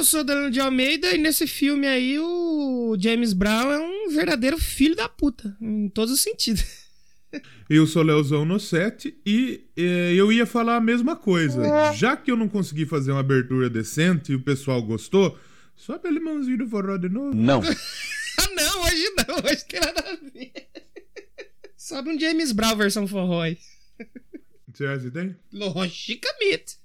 Eu sou Danilo de Almeida e nesse filme aí o James Brown é um verdadeiro filho da puta, em todos os sentidos. Eu sou Leozão no set e eh, eu ia falar a mesma coisa. Já que eu não consegui fazer uma abertura decente e o pessoal gostou, sobe a limãozinho do forró de novo. Não. ah, não, hoje não, hoje tem nada a ver. Sobe um James Brown versão forró aí. Você acha que tem? Logicamente.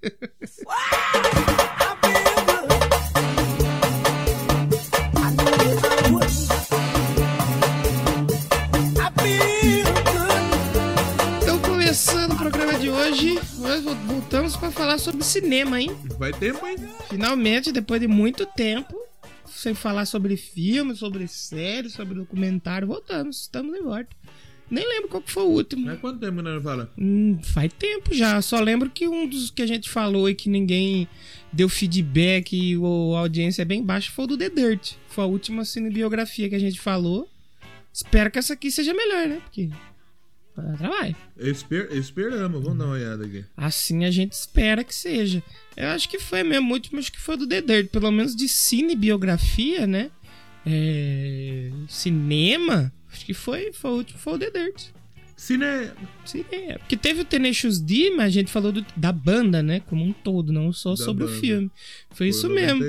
Começando o programa de hoje, nós voltamos para falar sobre cinema, hein? Vai tempo, hein? Finalmente, depois de muito tempo, sem falar sobre filme, sobre série, sobre documentário, voltamos, estamos de volta. Nem lembro qual que foi o último. Mas quanto tempo não fala? Hum, faz tempo já. Só lembro que um dos que a gente falou e que ninguém deu feedback e a audiência é bem baixa foi o do The Dirt. Foi a última cinebiografia que a gente falou. Espero que essa aqui seja melhor, né? Porque. Trabalho. Esper esperamos, vamos dar uma olhada aqui. Assim a gente espera que seja. Eu acho que foi mesmo, o último acho que foi do The Dirt. Pelo menos de cinebiografia, né? É... Cinema. Acho que foi, foi o último, foi o The Dirt. Cine... Sim, é. Porque teve o Tenacious D, mas a gente falou do- da banda, né? Como um todo, não só Da sobre o banda. filme. Foi, isso mesmo.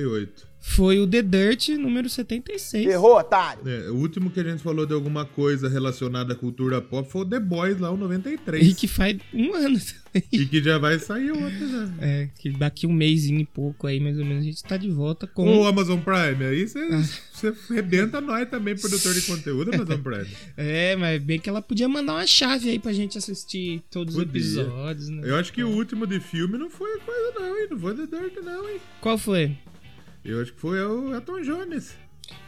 98. Foi o The Dirt número 76. Errou, otário. É, o último que a gente falou de alguma coisa relacionada à cultura pop foi o The Boys lá, o 93. E que faz um ano também. E que já vai sair outro já. É, que daqui um mêsinho e pouco aí, mais ou menos, a gente tá de volta com. O Amazon Prime, aí você Ah. você arrebenta nós também, produtor de conteúdo, Amazon Prime. É, mas bem que ela podia mandar uma chave aí pra gente assistir todos os Podia. episódios, né? Eu acho que o último de filme não foi coisa não, hein? Não foi The Dirt não, hein? Qual foi? Eu acho que foi o Elton Jones.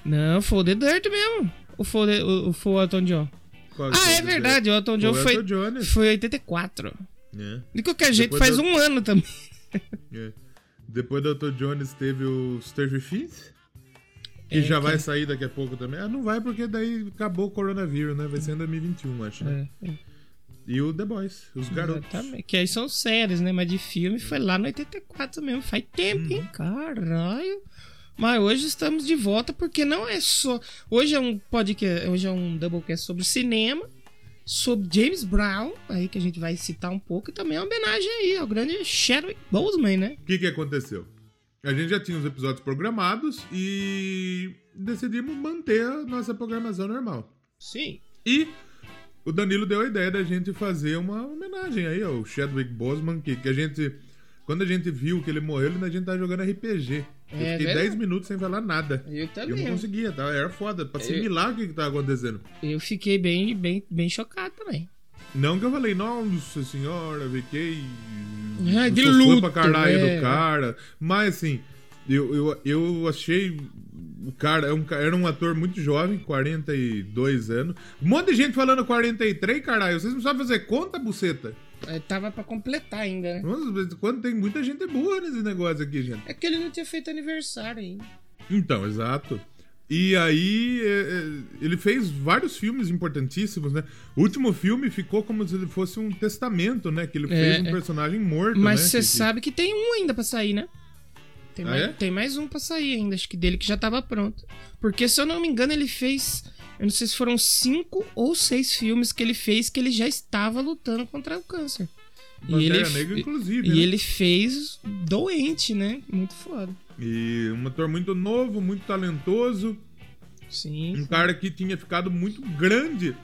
Não, foi o The Dirt mesmo. Ou foi o, o, o- foi o Elton John? Qual Ah, é o verdade, o Elton? John Foi o foi, Elton foi 84. É, De qualquer jeito, Depois faz eu- um ano também. é. Depois do Elton Jones teve o Stranger Things. Que É, já que- vai sair daqui a pouco também. Ah, não vai porque daí acabou o coronavírus, né? Vai ser em 2021, acho. Né? É, é. E o The Boys, os garotos. Exatamente. Que aí são séries, né? Mas de filme foi lá no 84 mesmo. Faz tempo, hein? Caralho. Mas hoje estamos de volta porque não é só. Hoje é um podcast, hoje é um doublecast sobre cinema, sobre James Brown, aí que a gente vai citar um pouco, e também é uma homenagem aí ao grande Chadwick Boseman, né? O que, que aconteceu? A gente já tinha os episódios programados e decidimos manter a nossa programação normal. Sim. E o Danilo deu a ideia da gente fazer uma homenagem aí ao Chadwick Boseman, que, que a gente. Quando a gente viu que ele morreu, a gente tava jogando RPG. Eu É fiquei verdade. 10 minutos sem falar nada. Eu Eu também. não conseguia, tá? Era foda, pra assimilar o que, que tava acontecendo. Eu fiquei bem, bem, bem chocado também. Não que eu falei, nossa senhora, fiquei. Eu de luto, pra caralho é. do cara. Mas assim, eu, eu, eu achei. O cara, é um era um ator muito jovem, 42 anos. Um monte de gente falando 43, caralho. Vocês não sabem fazer conta, buceta? É, tava pra completar ainda, né? Nossa, quando tem muita gente boa nesse negócio aqui, gente. É que ele não tinha feito aniversário ainda. Então, exato. E aí, é, é, ele fez vários filmes importantíssimos, né? O último filme ficou como se ele fosse um testamento, né? Que ele É, fez um é. personagem morto, Mas né? você que- sabe que tem um ainda pra sair, né? Tem, Ah, mais, é? tem mais um pra sair ainda, acho que dele que já tava pronto. Porque, se eu não me engano, ele fez. Eu não sei se foram cinco ou seis filmes que ele fez que ele já estava lutando contra o câncer. E ele, Negra, inclusive. e né? ele fez doente, né? Muito foda. E um ator muito novo, muito talentoso. Sim. Um cara que tinha ficado muito grande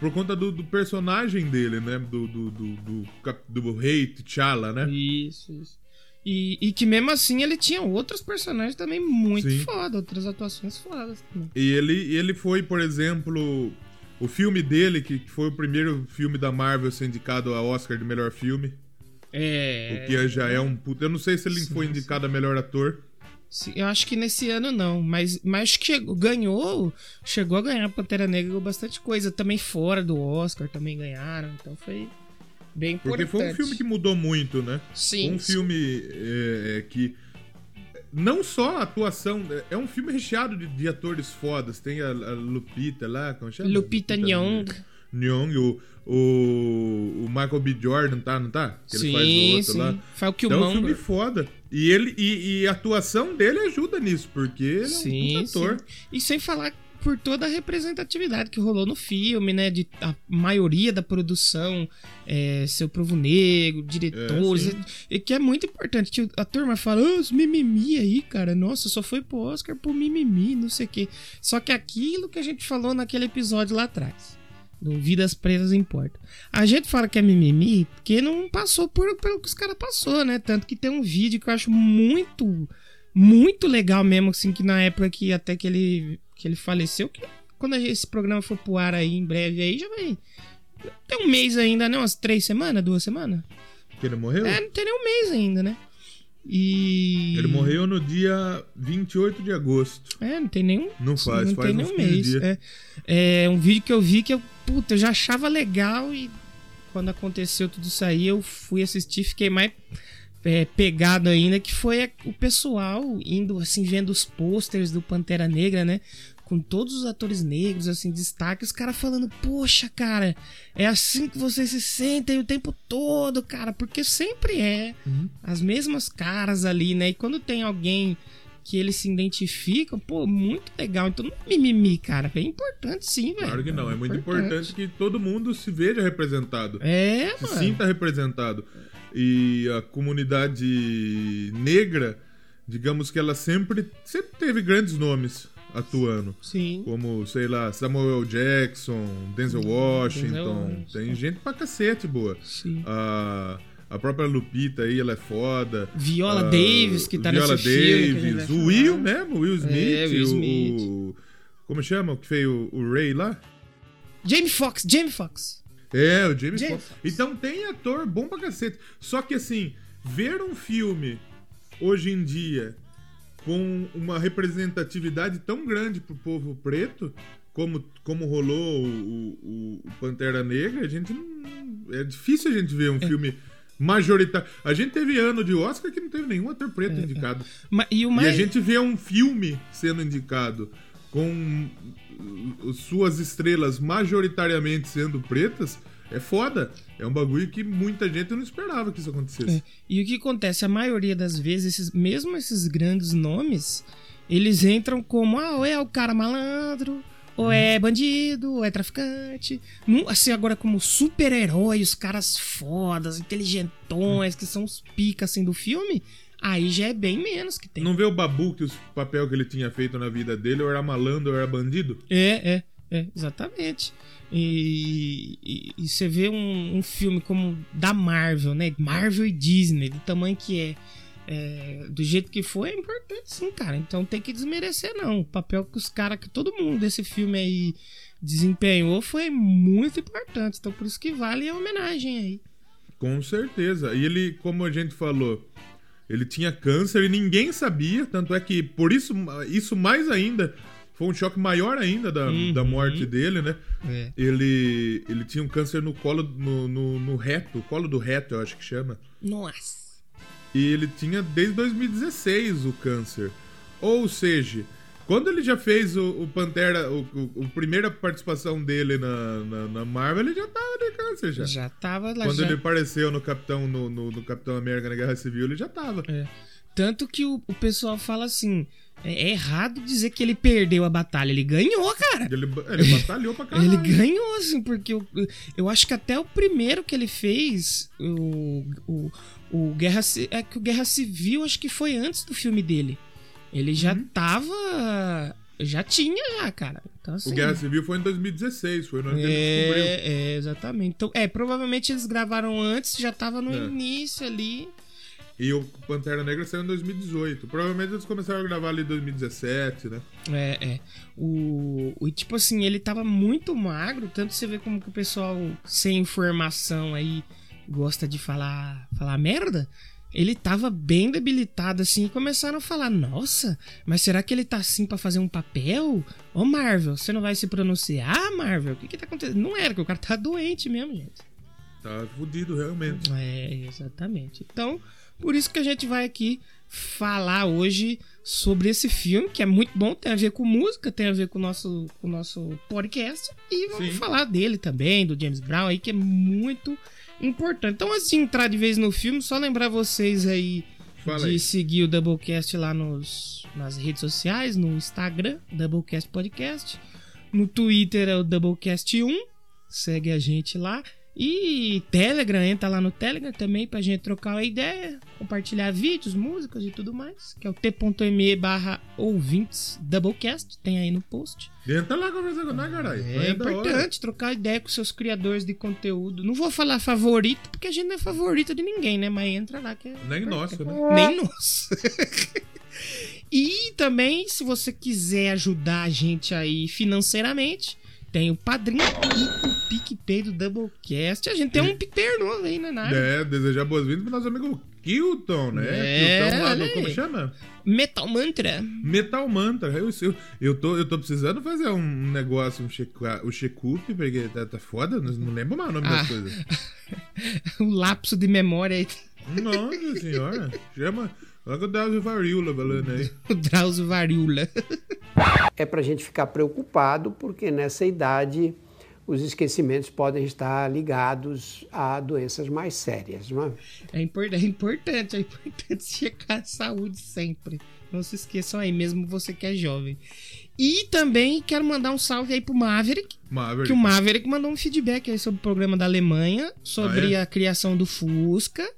por conta do, do personagem dele, né? Do, do, do, do, do rei T'Challa, né? Isso, isso. E, e que mesmo assim ele tinha outros personagens também muito Sim. foda, outras atuações fodas também. E ele, ele foi, por exemplo, o filme dele, que foi o primeiro filme da Marvel a ser indicado a Oscar de melhor filme. É. O que já é um puto. Eu não sei se ele Sim, foi sim. indicado a melhor ator. Sim, Eu acho que nesse ano não, mas, mas acho que chegou, ganhou, chegou a ganhar Pantera Negra bastante coisa, também fora do Oscar também ganharam, então foi bem Porque importante. foi um filme que mudou muito, né? Sim, Foi um sim. filme é, é, que. Não só a atuação, é um filme recheado de, de atores fodas. Tem a, a Lupita lá, como chama? Lupita Nyong. Nyong, o, o, o Michael B. Jordan, tá? Não tá? Que ele faz o Sim, outro sim. lá. Faz o Então é um filme foda. E, ele, e, e a atuação dele ajuda nisso, porque ele Sim, é um ator. sim. E sem falar por toda a representatividade que rolou no filme, né? De a maioria da produção é, seu povo negro, diretores, É, e que é muito importante. Que a turma fala, ah, os mimimi aí, cara, nossa, só foi pro Oscar por mimimi, não sei o quê. Só que aquilo que a gente falou naquele episódio lá atrás. Do Vidas Presas Importa. A gente fala que é mimimi porque não passou por, pelo que os caras passou, né? Tanto que tem um vídeo que eu acho muito, muito legal mesmo, assim, que na época que até que ele, que ele faleceu, que quando esse programa for pro ar aí em breve aí, já vai. Tem um mês ainda, né? Umas três semanas, duas semanas? Que ele morreu? É, não tem nem um mês ainda, né? E. Ele morreu no dia 28 de agosto. É, não tem nenhum. Não faz, não faz tem nenhum 15 mês. É, é um vídeo que eu vi que eu, puta, eu já achava legal e quando aconteceu tudo isso aí, eu fui assistir, fiquei mais é, pegado ainda, que foi o pessoal indo, assim, vendo os posters do Pantera Negra, né? Com todos os atores negros, assim, destaque, os caras falando, poxa, cara, é assim que vocês se sentem o tempo todo, cara, porque sempre é Uhum. as mesmas caras ali, né? E quando tem alguém que eles se identificam, pô, muito legal. Então não é mimimi, cara. É importante sim, velho. Claro que não. É muito importante que todo mundo se veja representado. É, se mano. sinta representado. E a comunidade negra, digamos que ela sempre, sempre teve grandes nomes atuando. Sim. Como, sei lá, Samuel Jackson, Denzel Washington. Washington. Tem gente pra cacete boa. Sim. A, a própria Lupita aí, ela é foda. Viola Ah, Davis, que tá Viola nesse filme. a gente Davis, o Will mesmo, o Will Smith. É, Will o- Smith. O, como chama o que fez o, o Ray lá? Jamie Foxx, Jamie Foxx. É, o James James Fox. Então tem ator bom pra cacete. Só que assim, ver um filme hoje em dia com uma representatividade tão grande pro povo preto, como, como rolou o, o- o Pantera Negra, a gente não. É difícil a gente ver um filme majoritário. A gente teve ano de Oscar que não teve nenhum ator preto indicado. Ma- E o E mais. a gente vê um filme sendo indicado com suas estrelas majoritariamente sendo pretas, é foda. É um bagulho que muita gente não esperava que isso acontecesse. É. E o que acontece? A maioria das vezes, esses, mesmo esses grandes nomes, eles entram como, ah, ou é o cara malandro, ou é bandido, ou é traficante. Não, assim, agora como super-herói, os caras fodas, inteligentões, que são os picas, assim, do filme, aí já é bem menos que tem. Não vê o Babu que o papel que ele tinha feito na vida dele, ou era malandro, ou era bandido? É, é, é, exatamente. E, e- e você vê um, um filme como da Marvel, né? Marvel e Disney, do tamanho que é, é, do jeito que foi, é importante sim, cara. Então tem que desmerecer, não. O papel que os caras, que todo mundo desse filme aí desempenhou foi muito importante. Então por isso que vale a homenagem aí. Com certeza. E ele, como a gente falou, ele tinha câncer e ninguém sabia. Tanto é que, por isso, isso mais ainda, foi um choque maior ainda da, Uhum. da morte dele, né? É. Ele, ele tinha um câncer no colo, no, no, no reto, colo do reto, eu acho que chama. Nossa. E ele tinha desde 2016 o câncer. Ou seja, quando ele já fez o, o Pantera, o, o- a primeira participação dele na, na, na Marvel, ele já tava de câncer já. Já tava lá. Quando já... ele apareceu no Capitão, no, no, no Capitão América na Guerra Civil, ele já tava. É. Tanto que o, o pessoal fala assim: é, é errado dizer que ele perdeu a batalha. Ele ganhou, cara. Ele, ele batalhou pra caralho. Ele ganhou, assim, porque eu, eu acho que até o primeiro que ele fez, o, o, o Guerra É que o Guerra Civil, acho que foi antes do filme dele. Ele já Uhum. tava. Já tinha, já, cara. Então, assim, O Guerra Civil foi em 2016, foi no ano que ele descobriu. é, é, exatamente. Então, é, provavelmente eles gravaram antes, já tava no É. início ali. E o Pantera Negra saiu em 2018. Provavelmente eles começaram a gravar ali em 2017, né? É, é. O, o tipo assim, ele tava muito magro, tanto você vê como que o pessoal sem informação aí gosta de falar, falar merda. Ele tava bem debilitado assim e começaram a falar: "Nossa, mas será que ele tá assim pra fazer um papel? Ô Marvel, você não vai se pronunciar, Marvel? O que que tá acontecendo?" Não era, que o cara tá doente mesmo, gente. Tá fudido, realmente. É, exatamente. Então, por isso que a gente vai aqui falar hoje sobre esse filme, que é muito bom, tem a ver com música, tem a ver com o nosso, com o nosso podcast. E vamos Sim. falar dele também, do James Brown aí, que é muito importante. Então, antes de entrar de vez no filme, só lembrar vocês aí Fala de aí. seguir o Doublecast lá nos, nas redes sociais, no Instagram, Doublecast Podcast. No Twitter é o Doublecast1. Segue a gente lá. E Telegram, entra lá no Telegram também pra gente trocar uma ideia, compartilhar vídeos, músicas e tudo mais. Que é o t.me barra ouvintes Doublecast. Tem aí no post. Entra lá conversar com nós, caralho. É hora. importante trocar ideia com seus criadores de conteúdo. Não vou falar favorito, porque a gente não é favorito de ninguém, né? Mas entra lá que é. Nem nosso, né? Nem nosso. e também, se você quiser ajudar a gente aí financeiramente, tem o Padrinho e o PicPay do Doublecast. A gente tem um PicPay novo aí, né? Na área. É, desejar boas-vindas pro nosso amigo Kilton, né? É, Kilton lá do, como chama? Metal Mantra. Metal Mantra. Eu, eu, eu, tô, eu tô precisando fazer um negócio, um check, o check-up, porque tá, tá foda, não, lembro mais o nome Ah. das coisas. o lapso de memória aí. Nossa senhora. Chama. Olha que o Drauzio Varíola falando aí. O Drauzio Varíola. é para a gente ficar preocupado, porque nessa idade os esquecimentos podem estar ligados a doenças mais sérias. Não é? É, impor- é importante, é importante checar a saúde sempre. Não se esqueçam aí, mesmo você que é jovem. E também quero mandar um salve aí pro Maverick, Maverick. que o Maverick mandou um feedback aí sobre o programa da Alemanha, sobre Ah, é? a criação do Fusca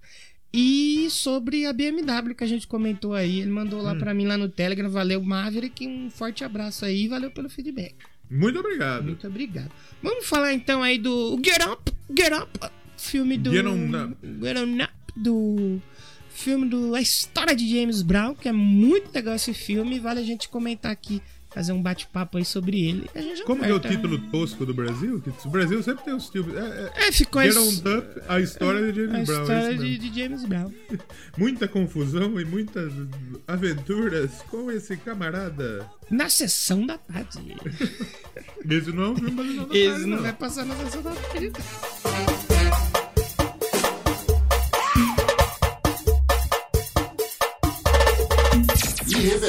e sobre a BMW que a gente comentou aí. Ele mandou Hum. lá pra mim lá no Telegram. Valeu, Maverick. Um forte abraço aí. Valeu pelo feedback. Muito obrigado. Muito obrigado. Vamos falar então aí do Get Up, Get Up, filme do Get On Up. Get On Up do filme do A História de James Brown, que é muito legal esse filme, vale a gente comentar aqui, fazer um bate-papo aí sobre ele. A Como que é o corta, título tosco do Brasil? O Brasil sempre tem os títulos. É, né? é, É, ficou Get Up, a história de a James Brown. é história de, de James Brown. Muita confusão e muitas aventuras com esse camarada. Na sessão da tarde. Esse não é um filme baseado na Esse tarde, não não. vai passar na sessão da tarde.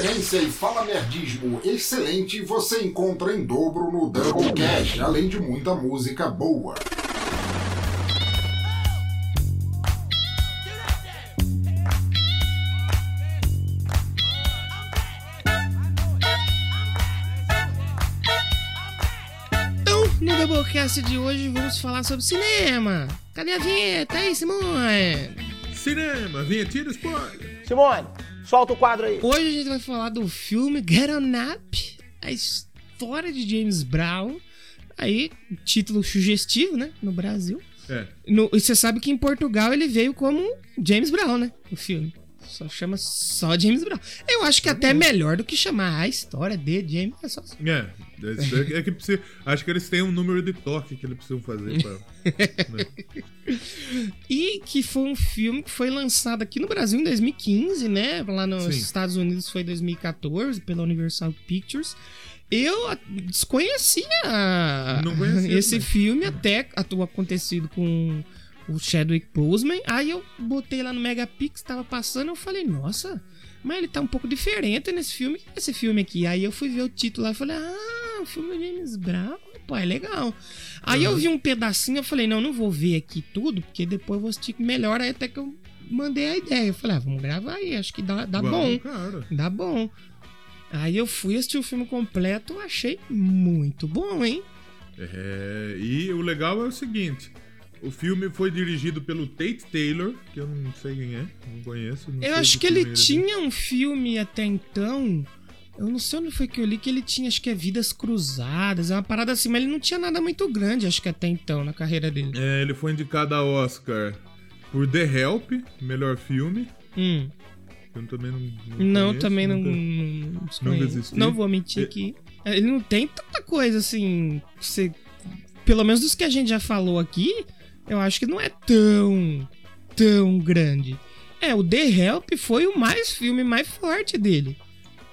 Irreverência e falamerdismo excelente você encontra em dobro no Doublecast, além de muita música boa. Então, no Doublecast de hoje vamos falar sobre cinema. Cadê a vinheta aí, Simone? Cinema, vinhetinha do spoiler. Simone, solta o quadro aí. Hoje a gente vai falar do filme Get On Up, a história de James Brown. Aí, título sugestivo, né? No Brasil. É. No- e você sabe que em Portugal ele veio como James Brown, né? O filme. Só chama só James Brown. Eu acho que até é melhor do que chamar a história de James. É só É, é, é que precisa, acho que eles têm um número de toque que eles precisam fazer. Pra, né? E que foi um filme que foi lançado aqui no Brasil em 2015, né? Lá nos Sim. Estados Unidos foi 2014, pela Universal Pictures. Eu desconhecia conhecia esse também. filme até o acontecido com o Chadwick Boseman. Aí eu botei lá no Megapix, tava passando, eu falei, nossa, mas ele tá um pouco diferente nesse filme que esse filme aqui. Aí eu fui ver o título lá e falei, ah, o filme do James Brown, pô, é legal. Aí eu vi um pedacinho, eu falei, não, não vou ver aqui tudo, porque depois eu vou assistir melhor, aí até que eu mandei a ideia. Eu falei, ah, vamos gravar aí, acho que dá, dá bom. Cara. Dá bom. Aí eu fui assistir o filme completo, achei muito bom, hein? É, e o legal é o seguinte: o filme foi dirigido pelo Tate Taylor, que eu não sei quem é, não conheço. não Eu acho que ele tinha um filme até então. Eu não sei onde foi que eu li que ele tinha, acho que é Vidas Cruzadas, é uma parada assim, mas ele não tinha nada muito grande, acho que até então, na carreira dele. É, ele foi indicado a Oscar por The Help, melhor filme. Hum. Eu também não. Não, Não, também não, nunca- não, desconheço. assisti. Não vou mentir E- aqui. Ele não tem tanta coisa assim. que Você, pelo menos dos que a gente já falou aqui, eu acho que não é tão. tão grande. É, o The Help foi o mais filme mais forte dele.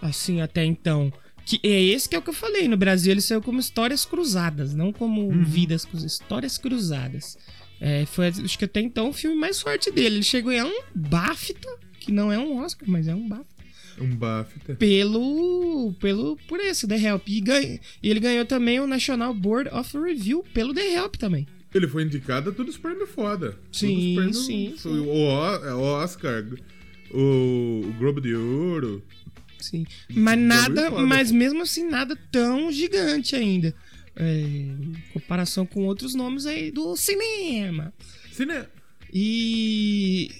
Assim, até então. Que é esse que é o que eu falei. No Brasil ele saiu como Histórias Cruzadas, não como Uhum. Vidas Cruzadas. Histórias Cruzadas. É, foi, acho que até então o filme mais forte dele. Ele chegou a ganhar um BAFTA, que não é um Oscar, mas é um BAFTA Um BAFTA. pelo pelo por esse The Help e, ganha, e ele ganhou também o National Board of Review pelo The Help também Ele foi indicado a todos os prêmios foda. Sim, prêmios- sim, sim. O O- é, Oscar, o, o Globo de Ouro. Sim. Mas nada, mas mesmo assim, nada tão gigante ainda. É, em comparação com outros nomes aí do cinema. Cine... E,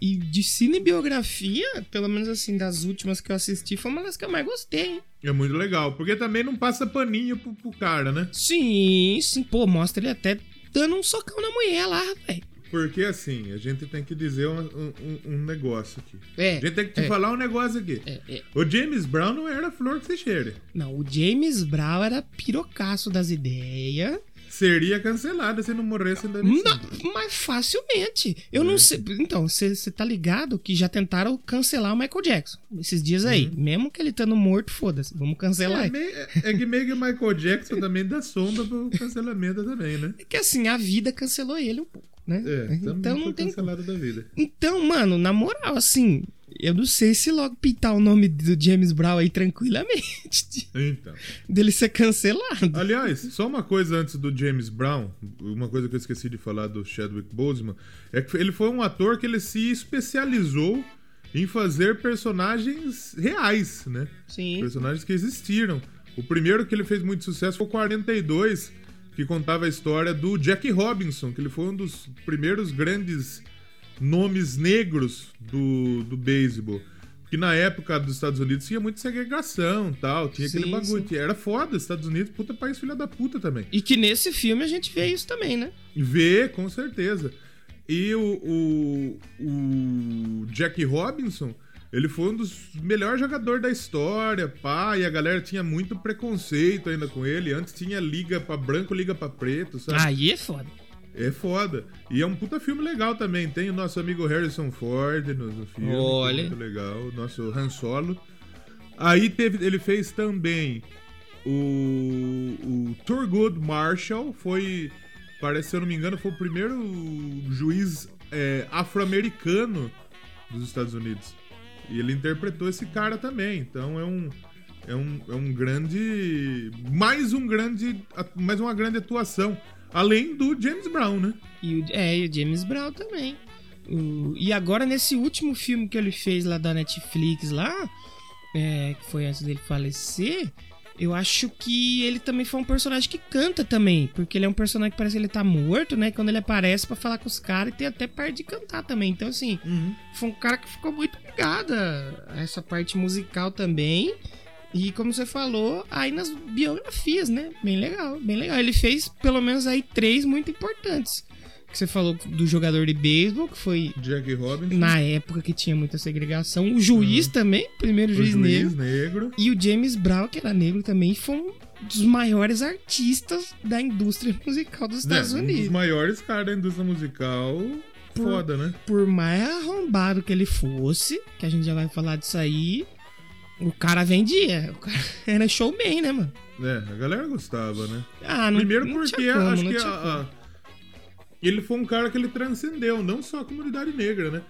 e de cinebiografia, pelo menos assim, das últimas que eu assisti, foi uma das que eu mais gostei, hein? É muito legal, porque também não passa paninho pro, pro cara, né? Sim, sim, pô, mostra ele até dando um socão na mulher lá, velho. Porque assim, a gente tem que dizer um, um- um negócio aqui. É, A gente tem que te é. falar um negócio aqui. É, é. O James Brown não era flor que se cheire. Não, o James Brown era pirocaço das ideias. Seria cancelado se não morresse da Não, mas facilmente. Eu É. não sei. Então, você tá ligado que já tentaram cancelar o Michael Jackson esses dias aí. Mesmo que ele estando morto, foda-se. Vamos cancelar. Uhum. É, meio- é que meio que o Michael Jackson também dá sombra pro cancelamento também, né? É que assim, a vida cancelou ele um pouco, né? É, também então não foi tem. cancelado da vida. Então, mano, na moral, assim, eu não sei se logo pintar o nome do James Brown aí tranquilamente Então. dele ser cancelado. Aliás, só uma coisa antes do James Brown, uma coisa que eu esqueci de falar do Chadwick Boseman, é que ele foi um ator que ele se especializou em fazer personagens reais, né? Sim. Personagens que existiram. O primeiro que ele fez muito sucesso foi o 42, que contava a história do Jack Robinson, que ele foi um dos primeiros grandes nomes negros do, do beisebol. Que na época dos Estados Unidos tinha muita segregação e tal, tinha aquele Sim, bagulho. sim. Era foda, Estados Unidos, puta país filha da puta também. E que nesse filme a gente vê isso também, né? Vê, com certeza. E o, o, o Jack Robinson, ele foi um dos melhores jogadores da história, pá, e a galera tinha muito preconceito ainda com ele. Antes tinha liga pra branco, liga pra preto, sabe? Aí é foda. É foda. E é um puta filme legal também. Tem o nosso amigo Harrison Ford no, no filme. é Olha. Muito legal. O nosso Han Solo. Aí teve, ele fez também o, o Thurgood Marshall. Foi, parece, se eu não me engano, foi o primeiro juiz é, afro-americano dos Estados Unidos. E ele interpretou esse cara também. Então é um. É um, é um grande. Mais um grande. Mais uma grande atuação. Além do James Brown, né? E o, é, e o James Brown também. O- e agora, nesse último filme que ele fez lá da Netflix, lá, é, que foi antes dele falecer, eu acho que ele também foi um personagem que canta também. Porque ele é um personagem que parece que ele tá morto, né? Quando ele aparece pra falar com os caras e tem até parte de cantar também. Então, assim, foi um cara que ficou muito ligado a essa parte musical também. E como você falou, aí nas biografias, né? Bem legal, bem legal. Ele fez pelo menos aí três muito importantes. Que você falou do jogador de beisebol, que foi Jack Robinson. na época que tinha muita segregação. O juiz também, primeiro o juiz, juiz negro. negro. E o James Brown, que era negro também, foi um dos maiores artistas da indústria musical dos Estados Um Unidos. dos maiores caras da indústria musical. Por- Foda, né? por mais arrombado que ele fosse, que a gente já vai falar disso aí, o cara vendia. O cara era showman, né, mano? É, a galera gostava, né? Ah, não, Primeiro não porque como, acho que a- a- ele foi um cara que ele transcendeu, não só a comunidade negra, né?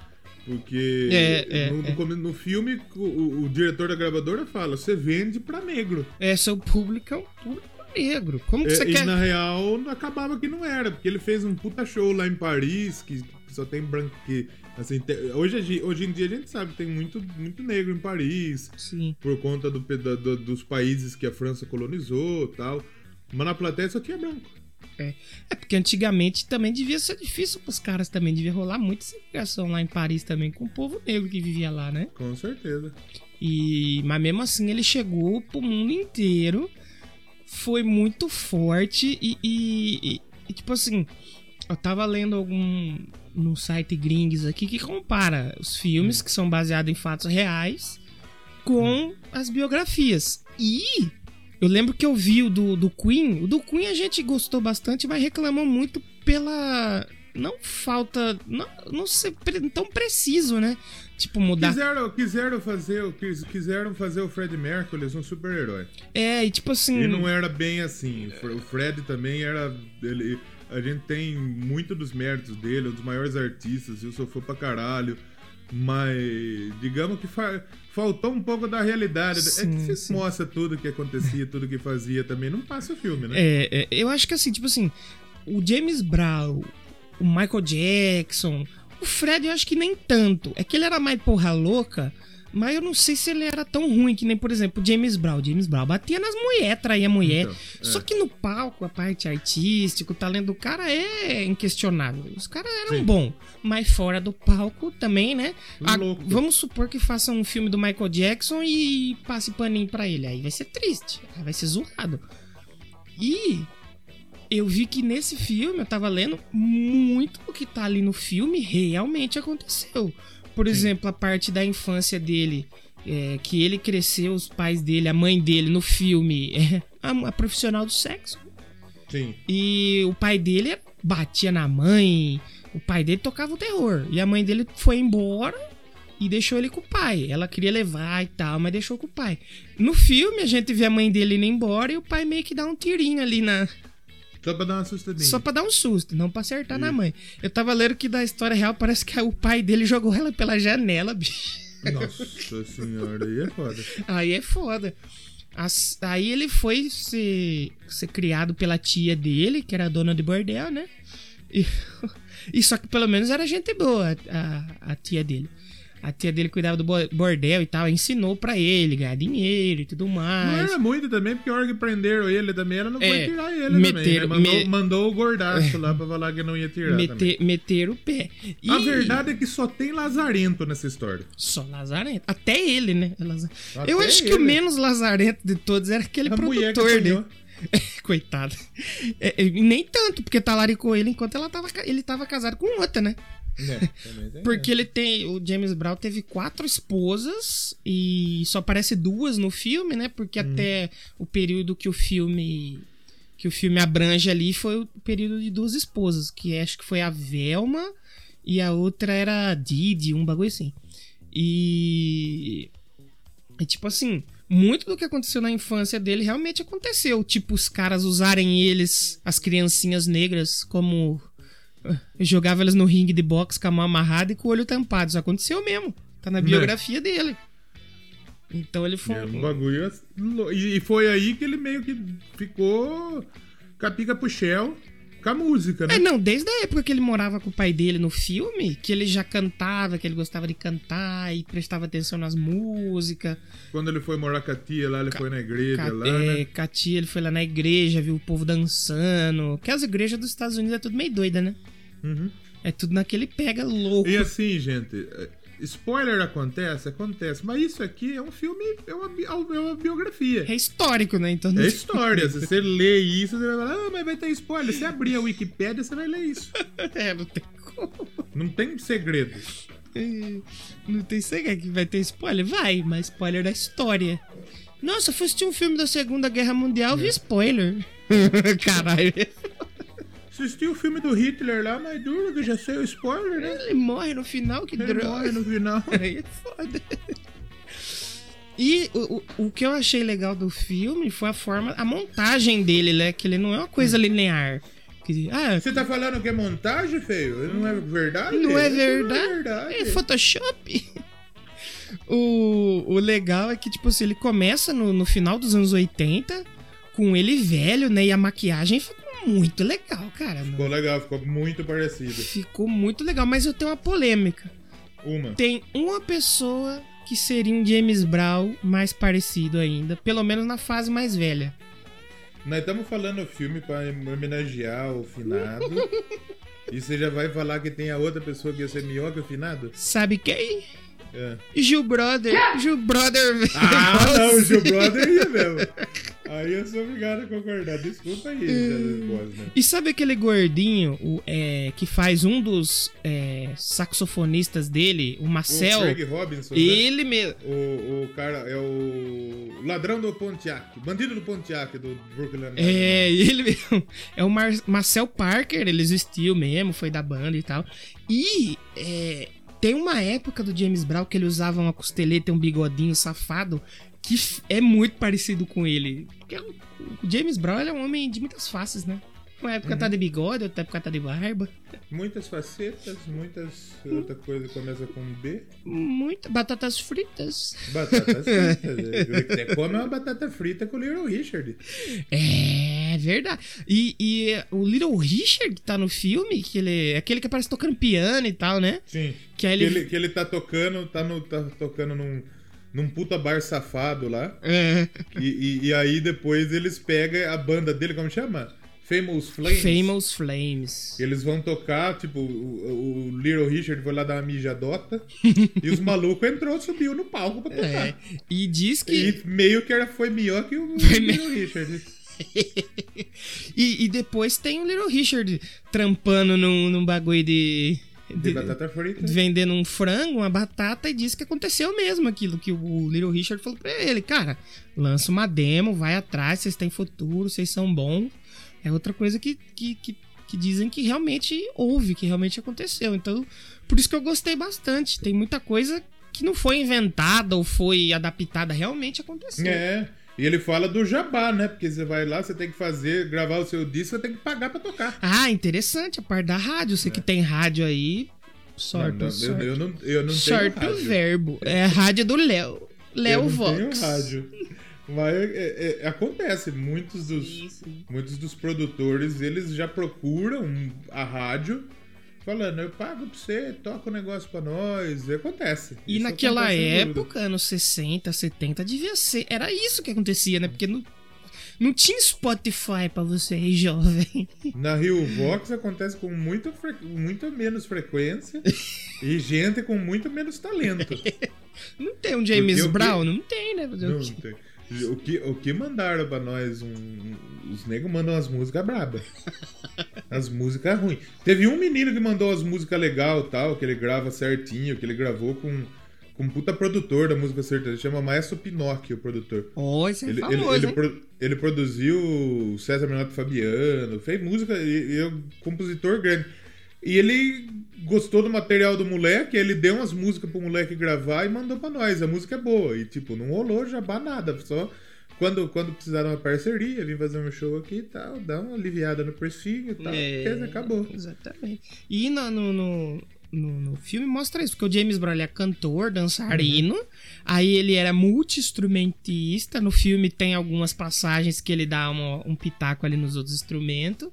Porque É, é, no, é. no filme o, o- diretor da gravadora fala: você vende pra negro. É, seu público é um público negro. Como que É, você e quer... na real acabava que não era, porque ele fez um puta show lá em Paris, que só tem branco. Que, assim, te- hoje, hoje em dia a gente sabe que tem muito, muito negro em Paris, Sim. por conta do, do- dos países que a França colonizou e tal. Mas na plateia só tinha branco. É. é porque antigamente também devia ser difícil pros caras também. Devia rolar muita segregação lá em Paris também com o povo negro que vivia lá, né? Com certeza. E, mas mesmo assim ele chegou pro mundo inteiro, foi muito forte e, e- e- e, tipo assim, eu tava lendo algum no site gringos aqui que compara os filmes que são baseados em fatos reais com as biografias. E eu lembro que eu vi o do, do Queen, o do Queen a gente gostou bastante, mas reclamou muito pela não falta, não, não ser tão preciso, né? Tipo mudar Quiseram, quiseram, fazer, quiseram fazer o Fred Mercury um super-herói. É, e tipo assim. E não era bem assim. O Fred também era. Ele, a gente tem muito dos méritos dele, um dos maiores artistas, eu sou fã pra caralho. Mas digamos que fa- faltou um pouco da realidade. é Sim, que você sim. mostra tudo que acontecia, tudo que fazia também. Não passa o filme, né? É, é, eu acho que assim, tipo assim, o James Brown, o Michael Jackson, O Fred eu acho que nem tanto. É que ele era mais porra louca, mas eu não sei se ele era tão ruim que nem, por exemplo, o James Brown. O James Brown batia nas mulheres, traía mulher. Então, é. Só que no palco, a parte artística, o talento do cara é inquestionável. Os caras eram Sim. bons. Mas fora do palco também, né? A- vamos supor que façam um filme do Michael Jackson e passe paninho pra ele. Aí vai ser triste. Aí vai ser zoado. E eu vi que nesse filme, eu tava lendo, muito do que tá ali no filme realmente aconteceu. Por exemplo, a parte da infância dele, é, que ele cresceu, os pais dele, a mãe dele no filme, é a, a profissional do sexo. Sim. E o pai dele batia na mãe, o pai dele tocava o terror. E a mãe dele foi embora e deixou ele com o pai. Ela queria levar e tal, mas deixou com o pai. No filme, a gente vê a mãe dele indo embora e o pai meio que dá um tirinho ali na. Só pra dar uma assustadinha. Só pra dar um susto, não pra acertar na mãe. Eu tava lendo que da história real parece que o pai dele jogou ela pela janela, bicho. Nossa senhora, aí é foda. Aí é foda. As- aí ele foi ser, ser criado pela tia dele, que era a dona de bordel, né? E, e só que pelo menos era gente boa, a, a tia dele. A tia dele cuidava do bo- bordel e tal, ensinou pra ele ganhar dinheiro e tudo Não mais. era muito também, porque a hora que prenderam ele também, ela não foi É, tirar ele também. meteram- Né? Mandou, me- mandou o gordaço lá pra falar que não ia tirar também. Meter, meter o pé. E A verdade é que só tem lazarento nessa história. Só lazarento. Até ele, né? É laza- Até Eu acho que o ele. menos lazarento de todos era aquele A produtor dele. apanhou. Coitado. É, é, nem tanto, porque talaricou ele enquanto ela tava, ele tava casado com outra, né? É, Porque ele tem. O James Brown teve quatro esposas e só aparece duas no filme, né? Porque até o período que o filme. Que o filme abrange ali foi o período de duas esposas. Que acho que foi a Velma e a outra era a Didi, um bagulho assim. E. E tipo assim, muito do que aconteceu na infância dele realmente aconteceu. Tipo, os caras usarem eles, as criancinhas negras, como. Jogava elas no ringue de boxe com a mão amarrada e com o olho tampado. Isso aconteceu mesmo. Tá na biografia dele. Então ele foi. É um bagulho. assim, E foi aí que ele meio que ficou com a pica pro Shell com a música, né? É, não, desde a época que ele morava com o pai dele no filme, que ele já cantava, que ele gostava de cantar e prestava atenção nas músicas. Quando ele foi morar com a tia lá, ele foi na igreja Ca- lá, é, né? com a tia, ele foi lá na igreja, viu o povo dançando. Que as igrejas dos Estados Unidos é tudo meio doida, né? Uhum. É tudo naquele pega louco. E assim, gente, é, spoiler acontece, acontece, mas isso aqui é um filme, é uma, bi- é uma biografia. É histórico, né? Então É tem- história. Se você lê isso, você vai falar, ah, mas vai ter spoiler. Se abrir a Wikipédia, você vai ler isso. É, não tem como. Não tem segredo. É, Não tem segredo que vai ter spoiler? Vai, mas spoiler da história. Nossa, assistir um filme da Segunda Guerra Mundial, vi spoiler. Caralho. Assisti o filme do Hitler lá, mas duro que já sei o spoiler, né? Ele morre no final, que Ele droga. morre no final. Aí é foda. E o, o, o que eu achei legal do filme foi a forma, a montagem dele, né? Que ele não é uma coisa linear. Que, ah, Você tá falando que é montagem, feio? Não é verdade? não é verdade? Não é verdade. É Photoshop. O, o legal é que, tipo assim, ele começa no, no final dos anos 80, com ele velho, né? E a maquiagem ficou muito legal, cara. Ficou legal, ficou muito parecido. Ficou muito legal, mas eu tenho uma polêmica. Uma. Tem uma pessoa que seria um James Brown mais parecido ainda, pelo menos na fase mais velha. Nós estamos falando o filme pra homenagear o finado. e você já vai falar que tem a outra pessoa que ia ser melhor que o finado? Sabe quem? É. Gil Brother. Gil Brother. Ah, não. Gil Brother ia mesmo. Aí eu sou obrigado a concordar. Desculpa aí, José Bosner. E sabe aquele gordinho o, é, que faz um dos é, saxofonistas dele, o O Marcel? Craig Robinson, né? Ele mesmo. O, o cara é o ladrão do Pontiac, bandido do Pontiac do Brooklyn. Nine-Nine. É, ele mesmo. É o Mar Marcel Parker, ele existiu mesmo, foi da banda e tal. E é, tem uma época do James Brown que ele usava uma costeleta e um bigodinho safado que é muito parecido com ele. Porque o James Brown ele é um homem de muitas faces, né? Uma época tá de bigode, outra época tá de barba. Muitas facetas, muitas. Outra coisa começa com B. Muita batatas fritas. Batatas fritas. Você come uma batata frita com o Little Richard. É, É verdade. E, e o Little Richard que tá no filme, que ele é aquele que aparece tocando piano e tal, né? Sim. Que aí Que ele- ele, que ele tá tocando, tá, no, tá tocando num, num puta bar safado lá. É. E, e- e aí depois eles pegam a banda dele, como chama? Famous Flames. Famous Flames. Eles vão tocar, tipo, o, o Little Richard foi lá dar uma mijadota. e os malucos entrou, subiu no palco pra tocar. É. E diz que. E meio que era, foi melhor que o Foi Little Richard. E, e depois tem o Little Richard trampando num, num bagulho de. De batata frita. vendendo um frango, uma batata, e disse que aconteceu mesmo aquilo que o Little Richard falou pra ele. Cara, lança uma demo, vai atrás, vocês têm futuro, vocês são bons. É outra coisa que, que, que, que dizem que realmente houve, que realmente aconteceu. Então, por isso que eu gostei bastante. Tem muita coisa que não foi inventada ou foi adaptada, realmente aconteceu. É. E ele fala do jabá, né? Porque você vai lá, você tem que fazer, gravar o seu disco, você tem que pagar pra tocar. Ah, interessante a parte da rádio. Você que tem rádio aí, sorte. É. Não, não, sorte. eu, eu não, eu não tenho Sorte o rádio. verbo. É a rádio do Léo. Léo eu não Vox. tenho rádio. Mas é- é- acontece, muitos dos, Isso. muitos dos produtores, eles já procuram a rádio falando, eu pago pra você, toca o negócio pra nós. E acontece. E Isso naquela época, anos 60, 70, devia ser. Era isso que acontecia, né? Porque não, não tinha Spotify pra você aí, jovem. Na Rio Vox acontece com muita, fre... muita menos frequência e gente com muito menos talento. Não tem um James o que- Brown? Não tem, né? Não tem. O que, o que mandaram pra nós, um- um- os negros mandam as músicas brabas. As músicas ruins. Teve um menino que mandou as músicas legal tal, que ele grava certinho, que ele gravou com, com um puta produtor da música sertaneja, chama Maestro Pinóquio, o produtor. Isso é Ele, ele, famoso, ele, hein? pro- ele produziu César Menotti Fabiano, fez música e, e é um compositor grande. E ele gostou do material do moleque, ele deu umas músicas pro moleque gravar e mandou pra nós. A música é boa. E tipo, não rolou jabá nada. Só quando, quando precisaram uma parceria, vim fazer um show aqui e tal, dar uma aliviada no precinho e tal. É, beleza, acabou. Exatamente. E no, no, no, no- filme mostra isso, porque o James Brown é cantor, dançarino, aí ele era multi-instrumentista. No filme tem algumas passagens que ele dá uma- um pitaco ali nos outros instrumentos.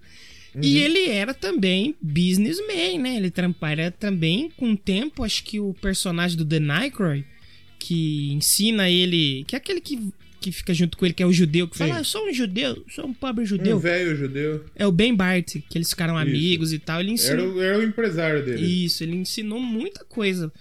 E ele era também businessman, né? Ele era também, com o tempo, acho que o personagem do The Nycroy, que ensina ele. Que é aquele que, que fica junto com ele, que é o judeu, que fala: ah, eu sou um judeu, sou um pobre Um judeu. velho judeu. É o Ben Bart, que eles ficaram Isso. amigos e tal. Ele Era, ensinou. o- era o empresário dele. Isso, ele ensinou muita coisa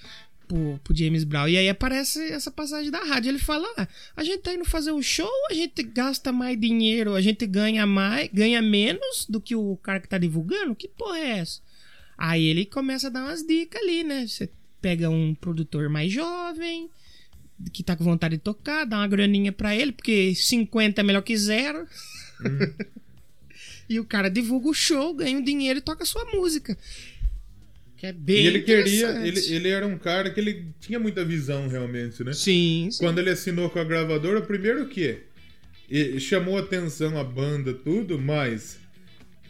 pro, pro James Brown. E aí aparece essa passagem da rádio. Ele fala: ah, a gente tá indo fazer o show, a gente gasta mais dinheiro, a gente ganha mais, ganha menos do que o cara que tá divulgando? Que porra é essa? Aí ele começa a dar umas dicas ali, né? Você pega um produtor mais jovem. Que tá com vontade de tocar, dá uma graninha pra ele, porque 50 é melhor que zero. E o cara divulga o show, ganha um dinheiro e toca a sua música. Que é bem E ele queria. Ele, ele era um cara que ele tinha muita visão realmente, né? Sim, sim. Quando ele assinou com a gravadora, primeiro que e- chamou atenção a banda, tudo, mas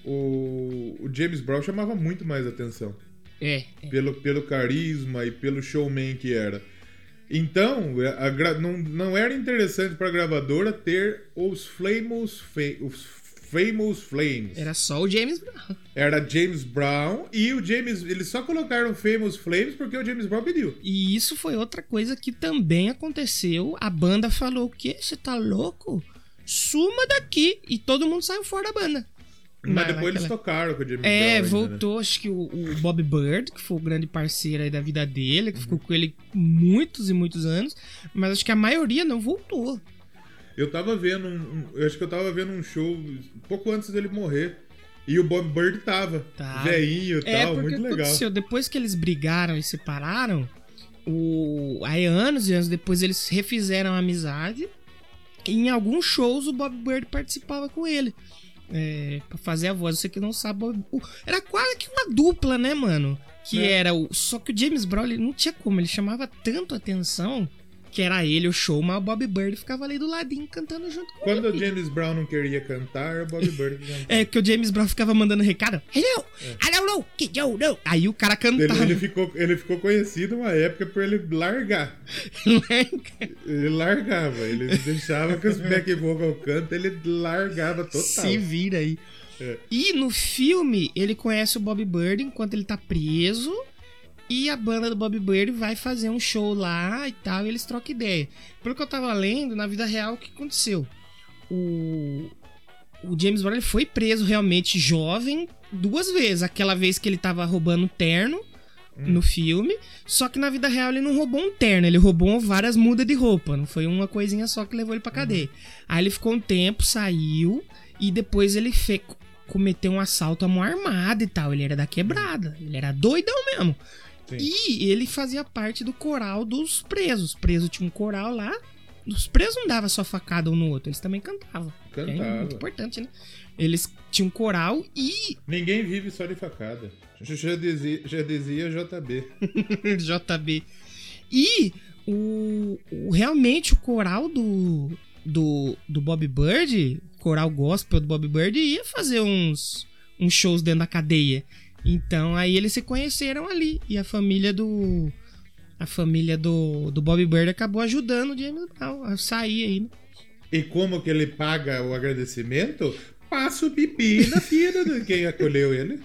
o, o James Brown chamava muito mais atenção. É, é. Pelo, pelo carisma e pelo showman que era. Então, a gra- não, não era interessante pra gravadora ter os Famous, Fa- os Famous Flames. Era só o James Brown. Era James Brown e o James. Eles só colocaram Famous Flames porque o James Brown pediu. E isso foi outra coisa que também aconteceu. A banda falou: o quê? Você tá louco? Suma daqui. E todo mundo saiu fora da banda. Mas Na- depois eles tocaram com o James Brown. É, ainda, né? voltou, acho que o, o Bob Bird, que foi o grande parceiro aí da vida dele, que ficou com ele muitos e muitos anos, mas acho que a maioria não voltou. Eu tava vendo um, um- Eu acho que eu tava vendo um show pouco antes dele morrer. E o Bob Bird tava. Tava. Veinho e É, tal, muito legal. aconteceu, depois que eles brigaram e separaram, o... aí anos e anos depois eles refizeram a amizade. E em alguns shows o Bob Bird participava com ele. É, pra fazer a voz, você que não sabe. O- Era quase que uma dupla, né, mano? Que É. era o. Só que o James Brown ele não tinha como, ele chamava tanto atenção que era ele o show, mas o Bob Bird ficava ali do ladinho cantando junto com Quando ele. o James Brown não queria cantar, o Bob Bird cantava. É, que o James Brown ficava mandando recado. Hello, I don't know, que you know. Aí o cara Ele, cantava. ele ficou, ele ficou conhecido uma época por ele largar. Ele largava, ele deixava que os back vocal cantam, ele largava total. Se vira aí. É. E no filme, ele conhece o Bob Bird enquanto ele tá preso. E a banda do Bob Bird vai fazer um show lá e tal, e eles trocam ideia. Pelo que eu tava lendo, na vida real, o que aconteceu? O, o James Brown foi preso realmente jovem duas vezes. Aquela vez que ele tava roubando terno no filme, só que na vida real ele não roubou um terno, ele roubou várias mudas de roupa. Não foi uma coisinha só que levou ele pra cadeia. Aí ele ficou um tempo, saiu, e depois ele fe- cometeu um assalto à mão armada e tal. Ele era da quebrada, ele era doidão mesmo. Sim. E ele fazia parte do coral dos presos. Preso tinha um coral lá. Os presos não davam só facada um no outro, eles também cantavam. É Cantava. muito importante, né? Eles tinham um coral e Ninguém vive só de facada. Já dizia, já dizia JB. JB. E o, o- realmente o coral do, do, do Bob Bird, coral gospel do Bob Bird, ia fazer uns, uns shows dentro da cadeia. Então aí eles se conheceram ali. E a família do. A família do, do Bob Bird acabou ajudando o James Brown a sair aí. né? E como que ele paga o agradecimento? Passa o pipi na filha de quem acolheu ele.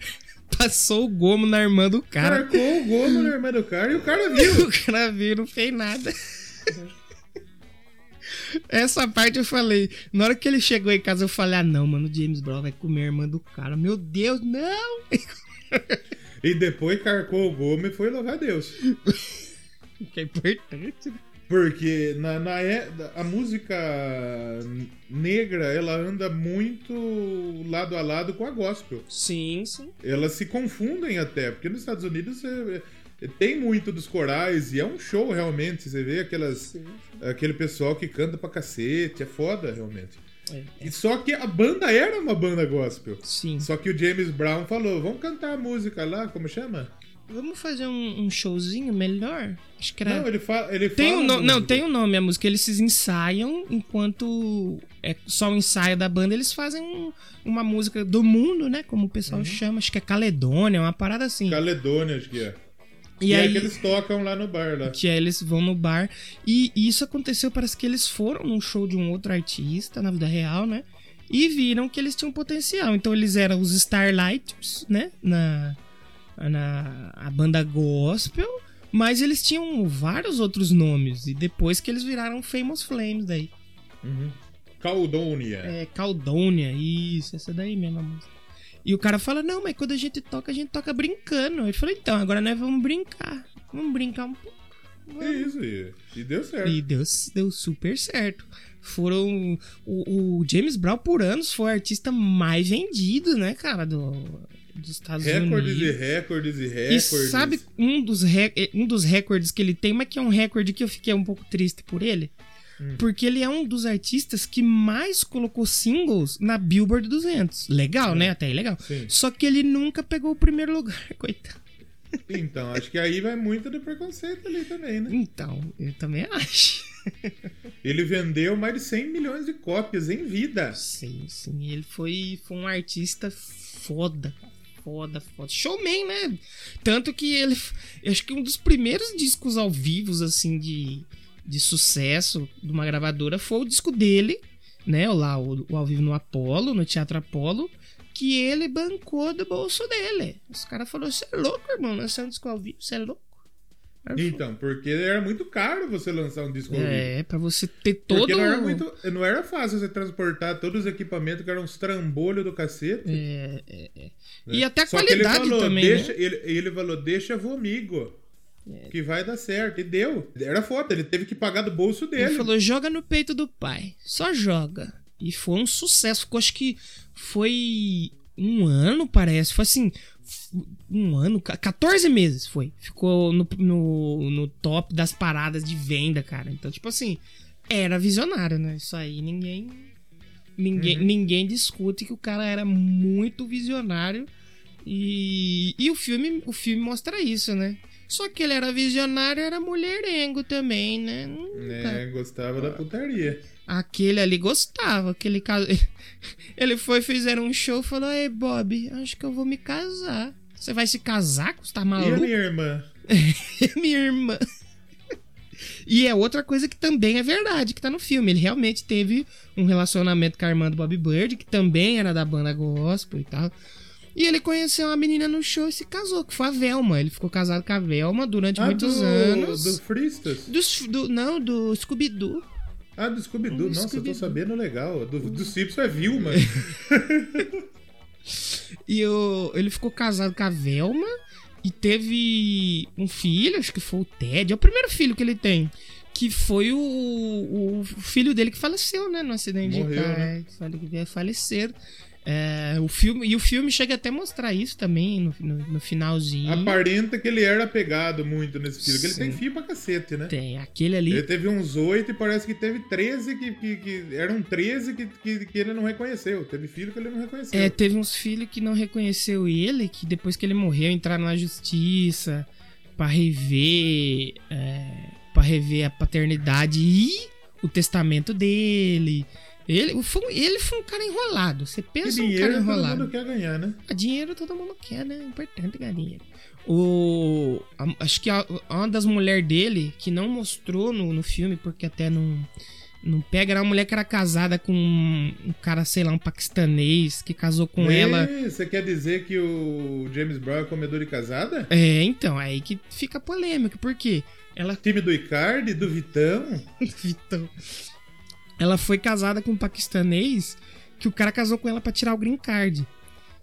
Passou o gomo na irmã do cara. Marcou o gomo na irmã do cara e o cara viu. O cara viu, não fez nada. Essa parte eu falei. Na hora que ele chegou em casa, eu falei: Ah, não, mano, o James Brown vai comer a irmã do cara. Meu Deus, não! E depois carcou o gomo e foi louvar a Deus. Que é importante. né? Porque na, na é- a música negra, ela anda muito lado a lado com a gospel. Sim, sim. Elas se confundem até, porque nos Estados Unidos é, é, tem muito dos corais e é um show realmente. Você vê aquelas, aquele pessoal que canta pra cacete, é foda realmente. É, E só que a banda era uma banda gospel. Sim. Só que o James Brown falou: vamos cantar a música lá, como chama? Vamos fazer um, um showzinho melhor? Acho que era. Não, ele, fa ele Tem fala. um no... Não, tem um nome a música. Eles se ensaiam enquanto é só o ensaio da banda. Eles fazem um- uma música do mundo, né? Como o pessoal chama. Acho que é Caledônia, uma parada assim. Caledônia, acho que é. E E é aí que eles tocam lá no bar lá. que aí eles vão no bar. E isso aconteceu, parece que eles foram num show de um outro artista na vida real, né? E viram que eles tinham potencial. Então eles eram os Starlighters, né? Na, na a banda gospel. Mas eles tinham vários outros nomes. E depois que eles viraram Famous Flames daí. Caldônia. É, Caldônia, isso, essa daí mesmo a música. E o cara fala, não, mas quando a gente toca, a gente toca brincando. Ele falou, então, agora nós vamos brincar. Vamos brincar um pouco. É isso, e, e deu certo. E deu, deu super certo. Foram. O, o James Brown, por anos, foi o artista mais vendido, né, cara, do, dos Estados Recordes e Unidos. recordes e E recordes. sabe um dos, um dos recordes que ele tem, mas que é um recorde que eu fiquei um pouco triste por ele? Porque ele é um dos artistas que mais colocou singles na Billboard 200. Legal, né? Até aí legal. Sim. Só que ele nunca pegou o primeiro lugar, coitado. Então, acho que aí vai muito do preconceito ali também, né? Então, eu também acho. Ele vendeu mais de 100 milhões de cópias em vida. Sim, sim. Ele foi, foi um artista foda. Foda, foda. Showman, né? Tanto que ele. Eu acho que um dos primeiros discos ao vivo, assim, de, de sucesso de uma gravadora foi o disco dele, né? O Lá, o, o ao vivo no Apolo, no Teatro Apolo, que ele bancou do bolso dele. Os caras falaram: você é louco, irmão, lançar um disco ao vivo, você é louco. Então, porque era muito caro você lançar um disco ao vivo. É, pra você ter todo. Porque não era, muito, não era fácil você transportar todos os equipamentos que eram uns trambolhos do cacete. É, é, é. né? E até a Só qualidade ele falou, também. Deixa, né? ele, ele falou, deixa vomigo. É. Que vai dar certo. E deu. Era foda, ele teve que pagar do bolso dele. Ele falou, joga no peito do pai. Só joga. E foi um sucesso. Ficou, acho que foi um ano, parece. Foi assim, um ano, ca- 14 meses foi. Ficou no, no, no top das paradas de venda, cara. Então, tipo assim, era visionário, né? Isso aí ninguém. Ninguém, ninguém discute que o cara era muito visionário. E, e o filme o filme mostra isso, né? Só que ele era visionário, era mulherengo também, né? Nunca- É, gostava da putaria. Aquele ali gostava, aquele caso. Ele foi, fizeram um show e falou: Ei, Bob, acho que eu vou me casar. Você vai se casar? Você tá E a maluco? minha irmã? minha irmã. E é outra coisa que também é verdade, que tá no filme. Ele realmente teve um relacionamento com a irmã do Bob Bird, que também era da banda gospel e tal. E ele conheceu uma menina no show e se casou, que foi a Velma. Ele ficou casado com a Velma durante Ah, muitos do, anos. Do Fristas? Dos- do- não, do Scooby-Doo. Ah, do Scooby-Doo. Do Nossa, eu tô sabendo legal. Do, do Simpson é Vilma. E o- ele ficou casado com a Velma e teve um filho, acho que foi o Ted. É o primeiro filho que ele tem. Que foi o, o filho dele que faleceu, né? No acidente Morreu, de carro. né? Falecer. É, o filme, e o filme chega até a mostrar isso também no, no, no finalzinho. Aparenta que ele era apegado muito nesse filho. Que ele tem filho pra cacete, né? Tem aquele ali. Ele teve uns oito e parece que teve 13 que, que, que- eram 13 que, que, que ele não reconheceu. Teve filho que ele não reconheceu. É, teve uns filhos que não reconheceu ele, que depois que ele morreu entraram na justiça pra rever, é, para rever a paternidade e o testamento dele. Ele foi, ele foi um cara enrolado. Você Que pensa um cara dinheiro todo enrolado. mundo quer ganhar, né? A Dinheiro todo mundo quer, né? É importante ganhar dinheiro. O, a- acho que a- uma das mulheres dele, que não mostrou no, no filme, porque até não, não pega, era uma mulher que era casada com um, um cara, sei lá, um paquistanês, que casou com Ei, ela. Você quer dizer que o James Brown é comedor de casada? É, então, aí que fica polêmico, porque ela Time do Icardi, do Vitão? Vitão. Ela foi casada com um paquistanês que o cara casou com ela pra tirar o green card.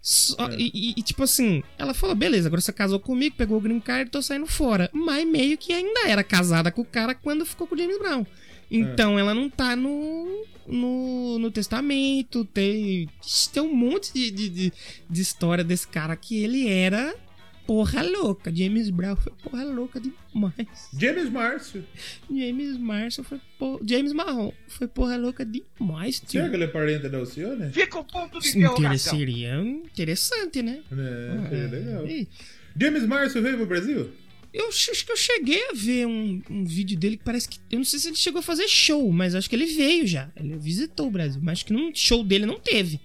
Só- É. e, e- tipo assim, ela falou: beleza, agora você casou comigo, pegou o green card, tô saindo fora. Mas meio que ainda era casada com o cara quando ficou com o James Brown. Então ela não tá no, no, no testamento. Tem, tem um monte de, de, de, de história desse cara que ele era porra louca. James Brown foi porra louca demais. James Márcio. James Marshall foi por... James Marrom foi porra louca demais, tio. Será que ele é parente da Alcione? Fica o ponto de Inter- interrogação. Seria interessante, né? É, seria legal. E James Márcio veio pro Brasil? Eu ach- acho que eu cheguei a ver um, um vídeo dele que parece que. Eu não sei se ele chegou a fazer show, mas acho que ele veio já. Ele visitou o Brasil, mas acho que num show dele não teve.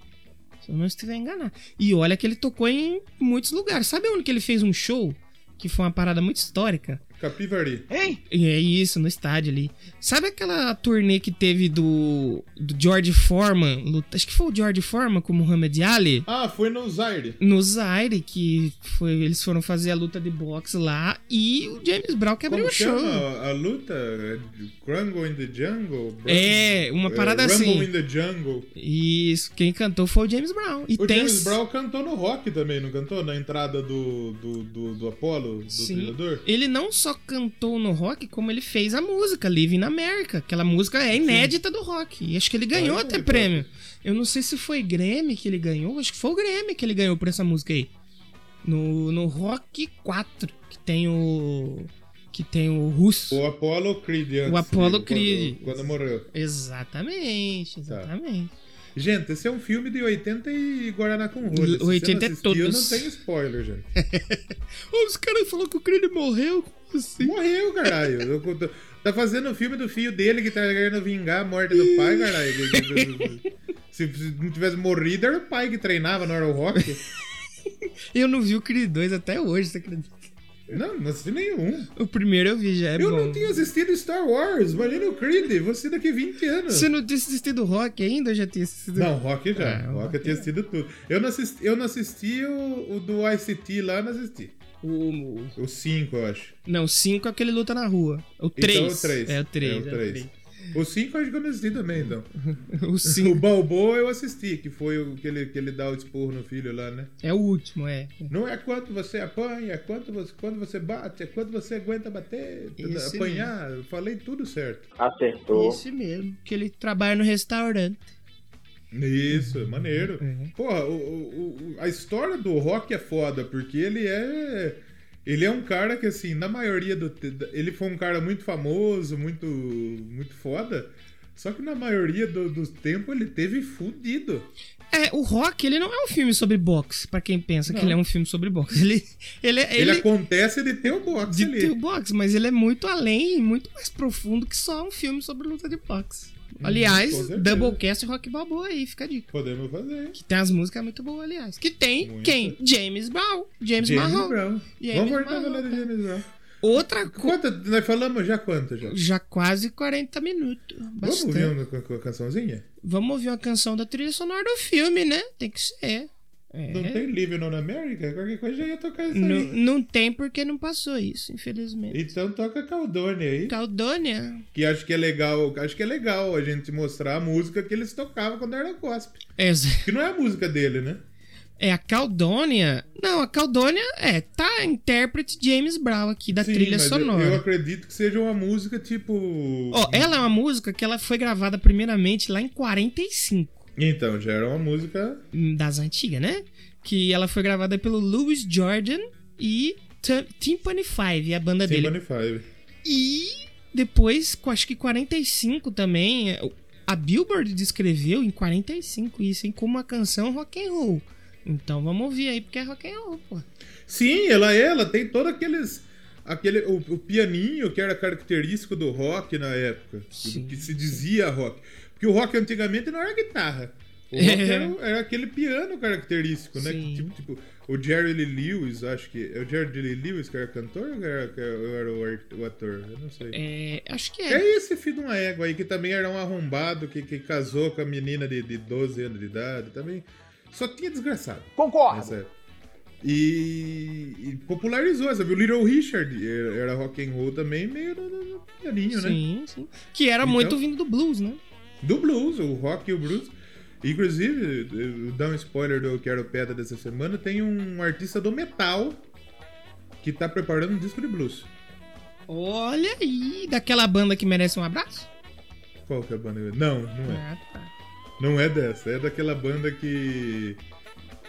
Se eu não estiver enganado. E olha que ele tocou em muitos lugares. Sabe onde que ele fez um show? Que foi uma parada muito histórica. Capivari. Hein? É isso, no estádio ali. Sabe aquela turnê que teve do, do George Foreman? luta- Acho que foi o George Foreman com o Muhammad Ali. Ah, foi no Zaire. No Zaire, que foi, eles foram fazer a luta de boxe lá. E o James Brown que abriu Como o show. chama a luta? Crungle in the Jungle? É, uma parada Rumble assim. in the Jungle. Isso, quem cantou foi o James Brown. E O tem. James Brown cantou no rock também, não cantou? Na entrada do, do, do, do Apollo, do Sim. trilhador? Ele não só cantou no rock, como ele fez a música, Living America. Aquela música é inédita do rock. E acho que ele ganhou Olha até aí, prêmio. Eu não sei se foi Grammy que ele ganhou. Acho que foi o Grammy que ele ganhou por essa música aí. No, no Rock 4, que tem o. Que tem o Russo. O Apollo Creed antes. O Apollo quando- Creed. Quando, morreu. Exatamente, exatamente. Gente, esse é um filme de 80 e Guaraná com rolha. Se 80 você é todos. não tem spoiler, gente. Os caras falaram que o Creed morreu. Como assim? Morreu, caralho. Tá fazendo o filme do filho dele que tá querendo vingar a morte do pai, caralho. Se, se não tivesse morrido, era o pai que treinava, não era o Rock. Eu não vi o Creed 2 até hoje, você acredita? Não, não assisti nenhum. O primeiro eu vi, já é eu bom. não tinha assistido Star Wars. Imagina o Creed. Você daqui 20 anos. Você não tinha assistido Rock ainda ou já tinha assistido? Não, Rock já. Ah, rock eu tinha assistido tudo. Eu não assisti, eu não assisti o, o do ICT lá, não assisti. O, o- O 5, eu acho. não, o 5 é aquele luta na rua. O 3. Então, o 3. É o 3. É o 3. O 5 eu acho que eu não assisti também, então. O O 5 Balboa eu assisti, que foi o que ele, que ele dá o esporro no filho lá, né? é o último, é. Não é quanto você apanha, é quanto você, quando você bate, é quanto você aguenta bater, Esse apanhar. Eu falei tudo certo. Acertou. Esse mesmo. Que ele trabalha no restaurante. Isso, maneiro. Uhum. Porra, o, o- o- a história do Rock é foda, porque ele é. Ele é um cara que, assim, na maioria do. Ele foi um cara muito famoso, muito. muito foda. Só que na maioria do, dos tempos ele teve fudido. É, o Rock, ele não é um filme sobre boxe, pra quem pensa que Não. ele é um filme sobre boxe. Ele, ele, Ele, ele, acontece de ter o boxe de ali. ter o boxe, mas ele é muito além e muito mais profundo que só um filme sobre luta de boxe. Aliás, com certeza. Doublecast e Rock Balboa aí, fica a dica. Podemos fazer. Que tem as músicas muito boas, aliás. Que tem Muito. quem? James Brown. James, James Brown. Brown. James Vamos voltar a falar de James Brown. Outra coisa. Nós falamos já quanto já? Já quase 40 minutos. Vamos Bastante. ouvir uma, cançãozinha? Vamos ouvir uma canção da trilha sonora do filme, né? Tem que ser. É. Não tem Living on America? Qualquer coisa já ia tocar isso Não, aí. não tem porque não passou isso, infelizmente. Então toca Caldônia aí. Caldônia. Que acho que é legal, acho que é legal a gente mostrar a música que eles tocavam quando era gospel. É, Que não é a música dele, né? é a Caldônia. Não, a Caldônia é, tá a intérprete James Brown aqui da Sim, trilha mas eu- sonora. Eu acredito que seja uma música tipo. Ó, ela é uma música que ela foi gravada primeiramente lá em 45, Então, já era uma música. das antigas, né? Que ela foi gravada pelo Louis Jordan e Timpani Five, a banda dele. Timpani Five. E depois, acho que 45 também, a Billboard descreveu em 45 isso, hein, como uma canção rock and roll. Então vamos ouvir aí, porque é rock and roll, pô. Sim, ela é, ela tem todo aqueles. Aquele, o, o pianinho que era característico do rock na época. Sim. Que se dizia rock. Porque o rock antigamente não era guitarra. O É. rock era, era aquele piano característico, né? Sim. Que, tipo, tipo, o Jerry Lee Lewis, acho que. É o Jerry Lee Lewis que era cantor ou era, que era- o, ator? Eu não sei. É, acho que é. É esse filho de uma égua aí, que também era um arrombado, que, que casou com a menina de, de 12 anos de idade. Também. Só tinha desgraçado. Concordo. E, e popularizou, sabe? O Little Richard era, rock and roll também, meio no, no, no pianinho, né? Sim, sim. Que era Então- muito vindo do blues, né? Do blues, o rock e o blues. Inclusive, eu dar um spoiler do Quero Pedra dessa semana, tem um artista do metal que tá preparando um disco de blues. Olha aí, daquela banda que merece um abraço? Qual que é a banda? Não, não é. Ah, tá. Não é dessa, é daquela banda que.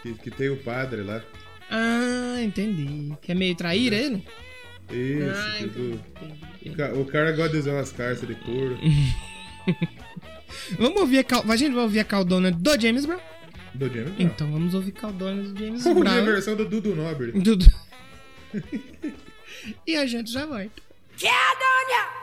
que, que tem o padre lá. Ah, entendi. Que é meio traíra ele? Esse, Ah, entendi. o ca- o cara gosta de usar umas carças de couro. Vamos ouvir a, cal... a gente vai ouvir a caldona do James Brown? Do James Brown. Então vamos ouvir caldona do James Vamos ouvir a Brown. versão do Dudu Nobre. Dudu. e a gente já vai. Caledonia!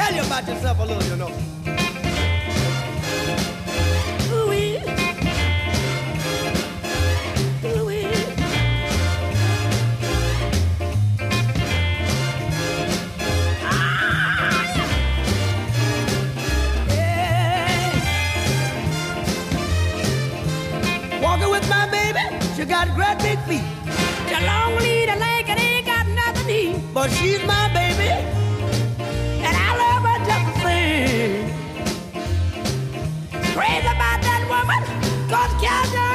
Tell you about yourself a little, you know. Ooh-wee. Ooh-wee. Yeah. Walking with my baby, she got great big feet. She long lead a leg and ain't got nothing to eat. But she's my baby, Crazy about that woman, cause Caledonia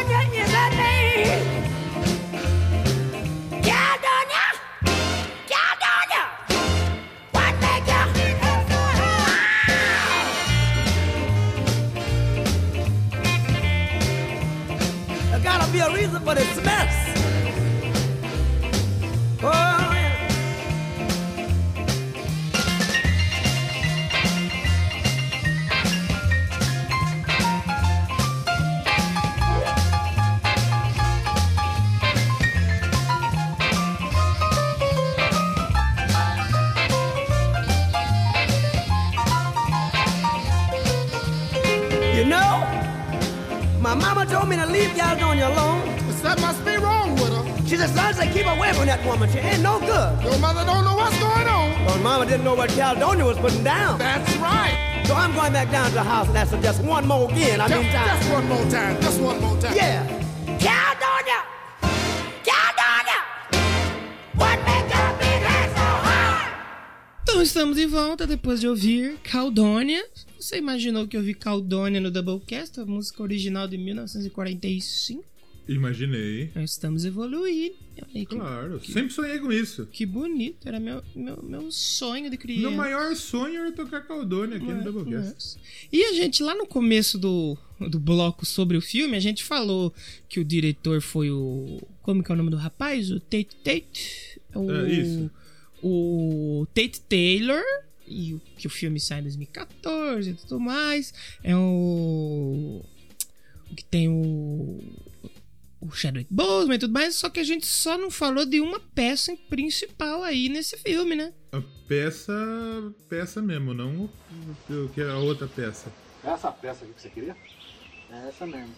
told me to leave Caledonia alone. That must be wrong with her. She said, son, say keep away from that woman. She ain't no good. Your mother don't know what's going on. But mama didn't know what Caledonia was putting down. That's right. So I'm going back down to the house and ask her just one more again. I Just, mean, time. just one more time. Just one more time. Yeah. Caledonia! Caledonia! What make your big head so hard? Então estamos de volta depois de ouvir Caldônia. Você imaginou que eu ouvi Caldônia no Doublecast, a música original de 1945? Imaginei. Nós estamos evoluindo. Que, Claro. Sempre sonhei com isso. que bonito. Era meu, meu, meu sonho de criança. Meu maior sonho era tocar Caldone aqui no Doublecast. Nossa. E a gente, lá no começo do, do bloco sobre o filme, a gente falou que o diretor foi o. Como que é o nome do rapaz? O Tate Tate? O, É, isso. O Tate Taylor. E o, que o filme sai em 2014 e tudo mais. É o. o que tem o. O Chadwick Boseman e tudo mais. Só que a gente só não falou de uma peça principal aí nesse filme, né? A peça. Peça mesmo, não o que é a outra peça. É essa peça aqui que você queria? É essa mesmo.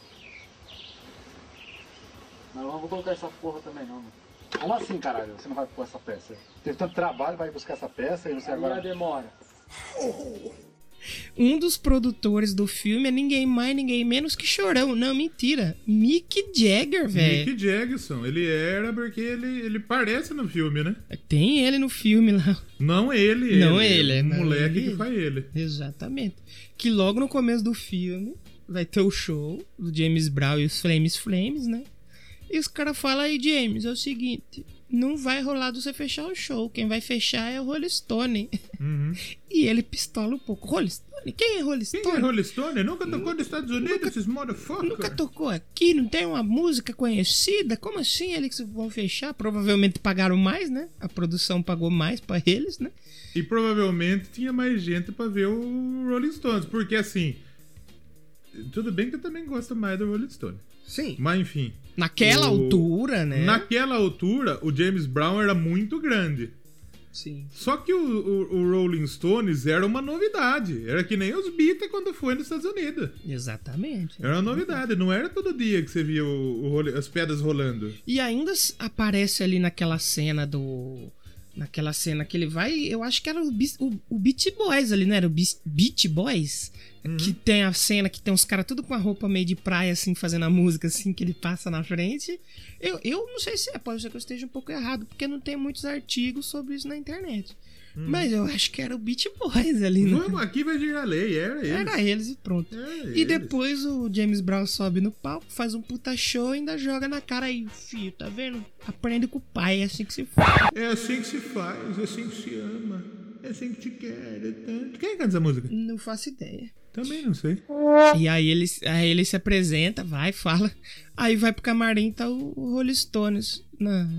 Não, eu não vou colocar essa porra também não. mano. Como assim, caralho? Você não vai pôr essa peça? Teve tanto trabalho, vai buscar essa peça e você agora... demora. Um dos produtores do filme é ninguém mais, ninguém menos que Chorão. Não, mentira. Mick Jagger, velho. Mick Jackson, ele era porque ele, ele parece no filme, né? Tem ele no filme lá. Não ele. Não ele, é é o não moleque ele. que faz ele. Exatamente. Que logo no começo do filme vai ter o show do James Brown e os Flames Flames, né? E os caras falam aí, James, é o seguinte. Não vai rolar de você fechar o show. Quem vai fechar é o Rolling Stone. Uhum. E ele pistola um pouco. Rolling Stone? Quem é Rolling Quem Stone? é Rolling Stone? Nunca tocou nos Estados Unidos, esses motherfuckers? Nunca tocou aqui, não tem uma música conhecida? Como assim eles vão fechar? Provavelmente pagaram mais, né? A produção pagou mais pra eles, né? E provavelmente tinha mais gente pra ver o Rolling Stones, porque assim. Tudo bem que eu também gosto mais do Rolling Stone. Sim. Mas enfim. Naquela O- altura, né? Naquela altura, o James Brown era muito grande. Sim. Só que o, o- o Rolling Stones era uma novidade. Era que nem os Beatles quando foi nos Estados Unidos. Exatamente. Era uma novidade. Não era todo dia que você via o- as pedras rolando. E ainda aparece ali naquela cena do. Naquela cena que ele vai. Eu acho que era o, o, o Beat Boys ali, não era? O Beast- Beat Boys? Que tem a cena que tem uns caras tudo com a roupa meio de praia, assim, fazendo a música, assim, que ele passa na frente. Eu, eu não sei se é, pode ser que eu esteja um pouco errado, porque não tem muitos artigos sobre isso na internet. Mas eu acho que era o Beat Boys ali, né? Vamos, aqui vai girar lei. Era ele. Era eles e pronto. Era E eles. depois o James Brown sobe no palco, faz um puta show e ainda joga na cara aí, filho, tá vendo? Aprende com o pai, é assim que se faz. É assim que se faz, é assim que se ama, é assim que te quer. é tanto. Quem canta essa música? Não faço ideia. Também não sei. E aí ele, aí ele se apresenta, vai, fala. Aí vai pro camarim, tá o, Rolling Stones na,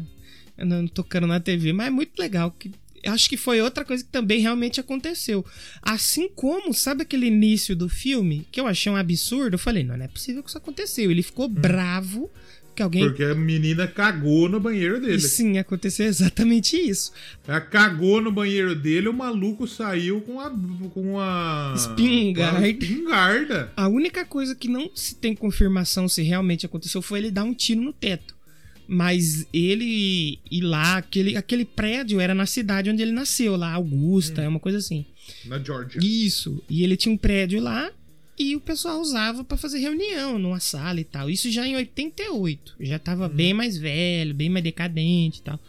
na- tocando na TV. Mas é muito legal. Que, acho que foi outra coisa que também realmente aconteceu. Assim como, sabe aquele início do filme, que eu achei um absurdo? Eu falei, não, não é possível que isso aconteceu. Ele ficou bravo que alguém. Porque a menina cagou no banheiro E dele. sim, aconteceu exatamente isso. Ela cagou no banheiro dele, o maluco saiu com a. com a. Espingarda. com a espingarda. A única coisa que não se tem confirmação se realmente aconteceu foi ele dar um tiro no teto. Mas ele ir lá, aquele, aquele prédio era na cidade onde ele nasceu, lá, Augusta, é uma coisa assim. Na Georgia. Isso. E ele tinha um prédio lá e o pessoal usava pra fazer reunião numa sala e tal. Isso já em 88. Já tava bem mais velho, bem mais decadente e tal.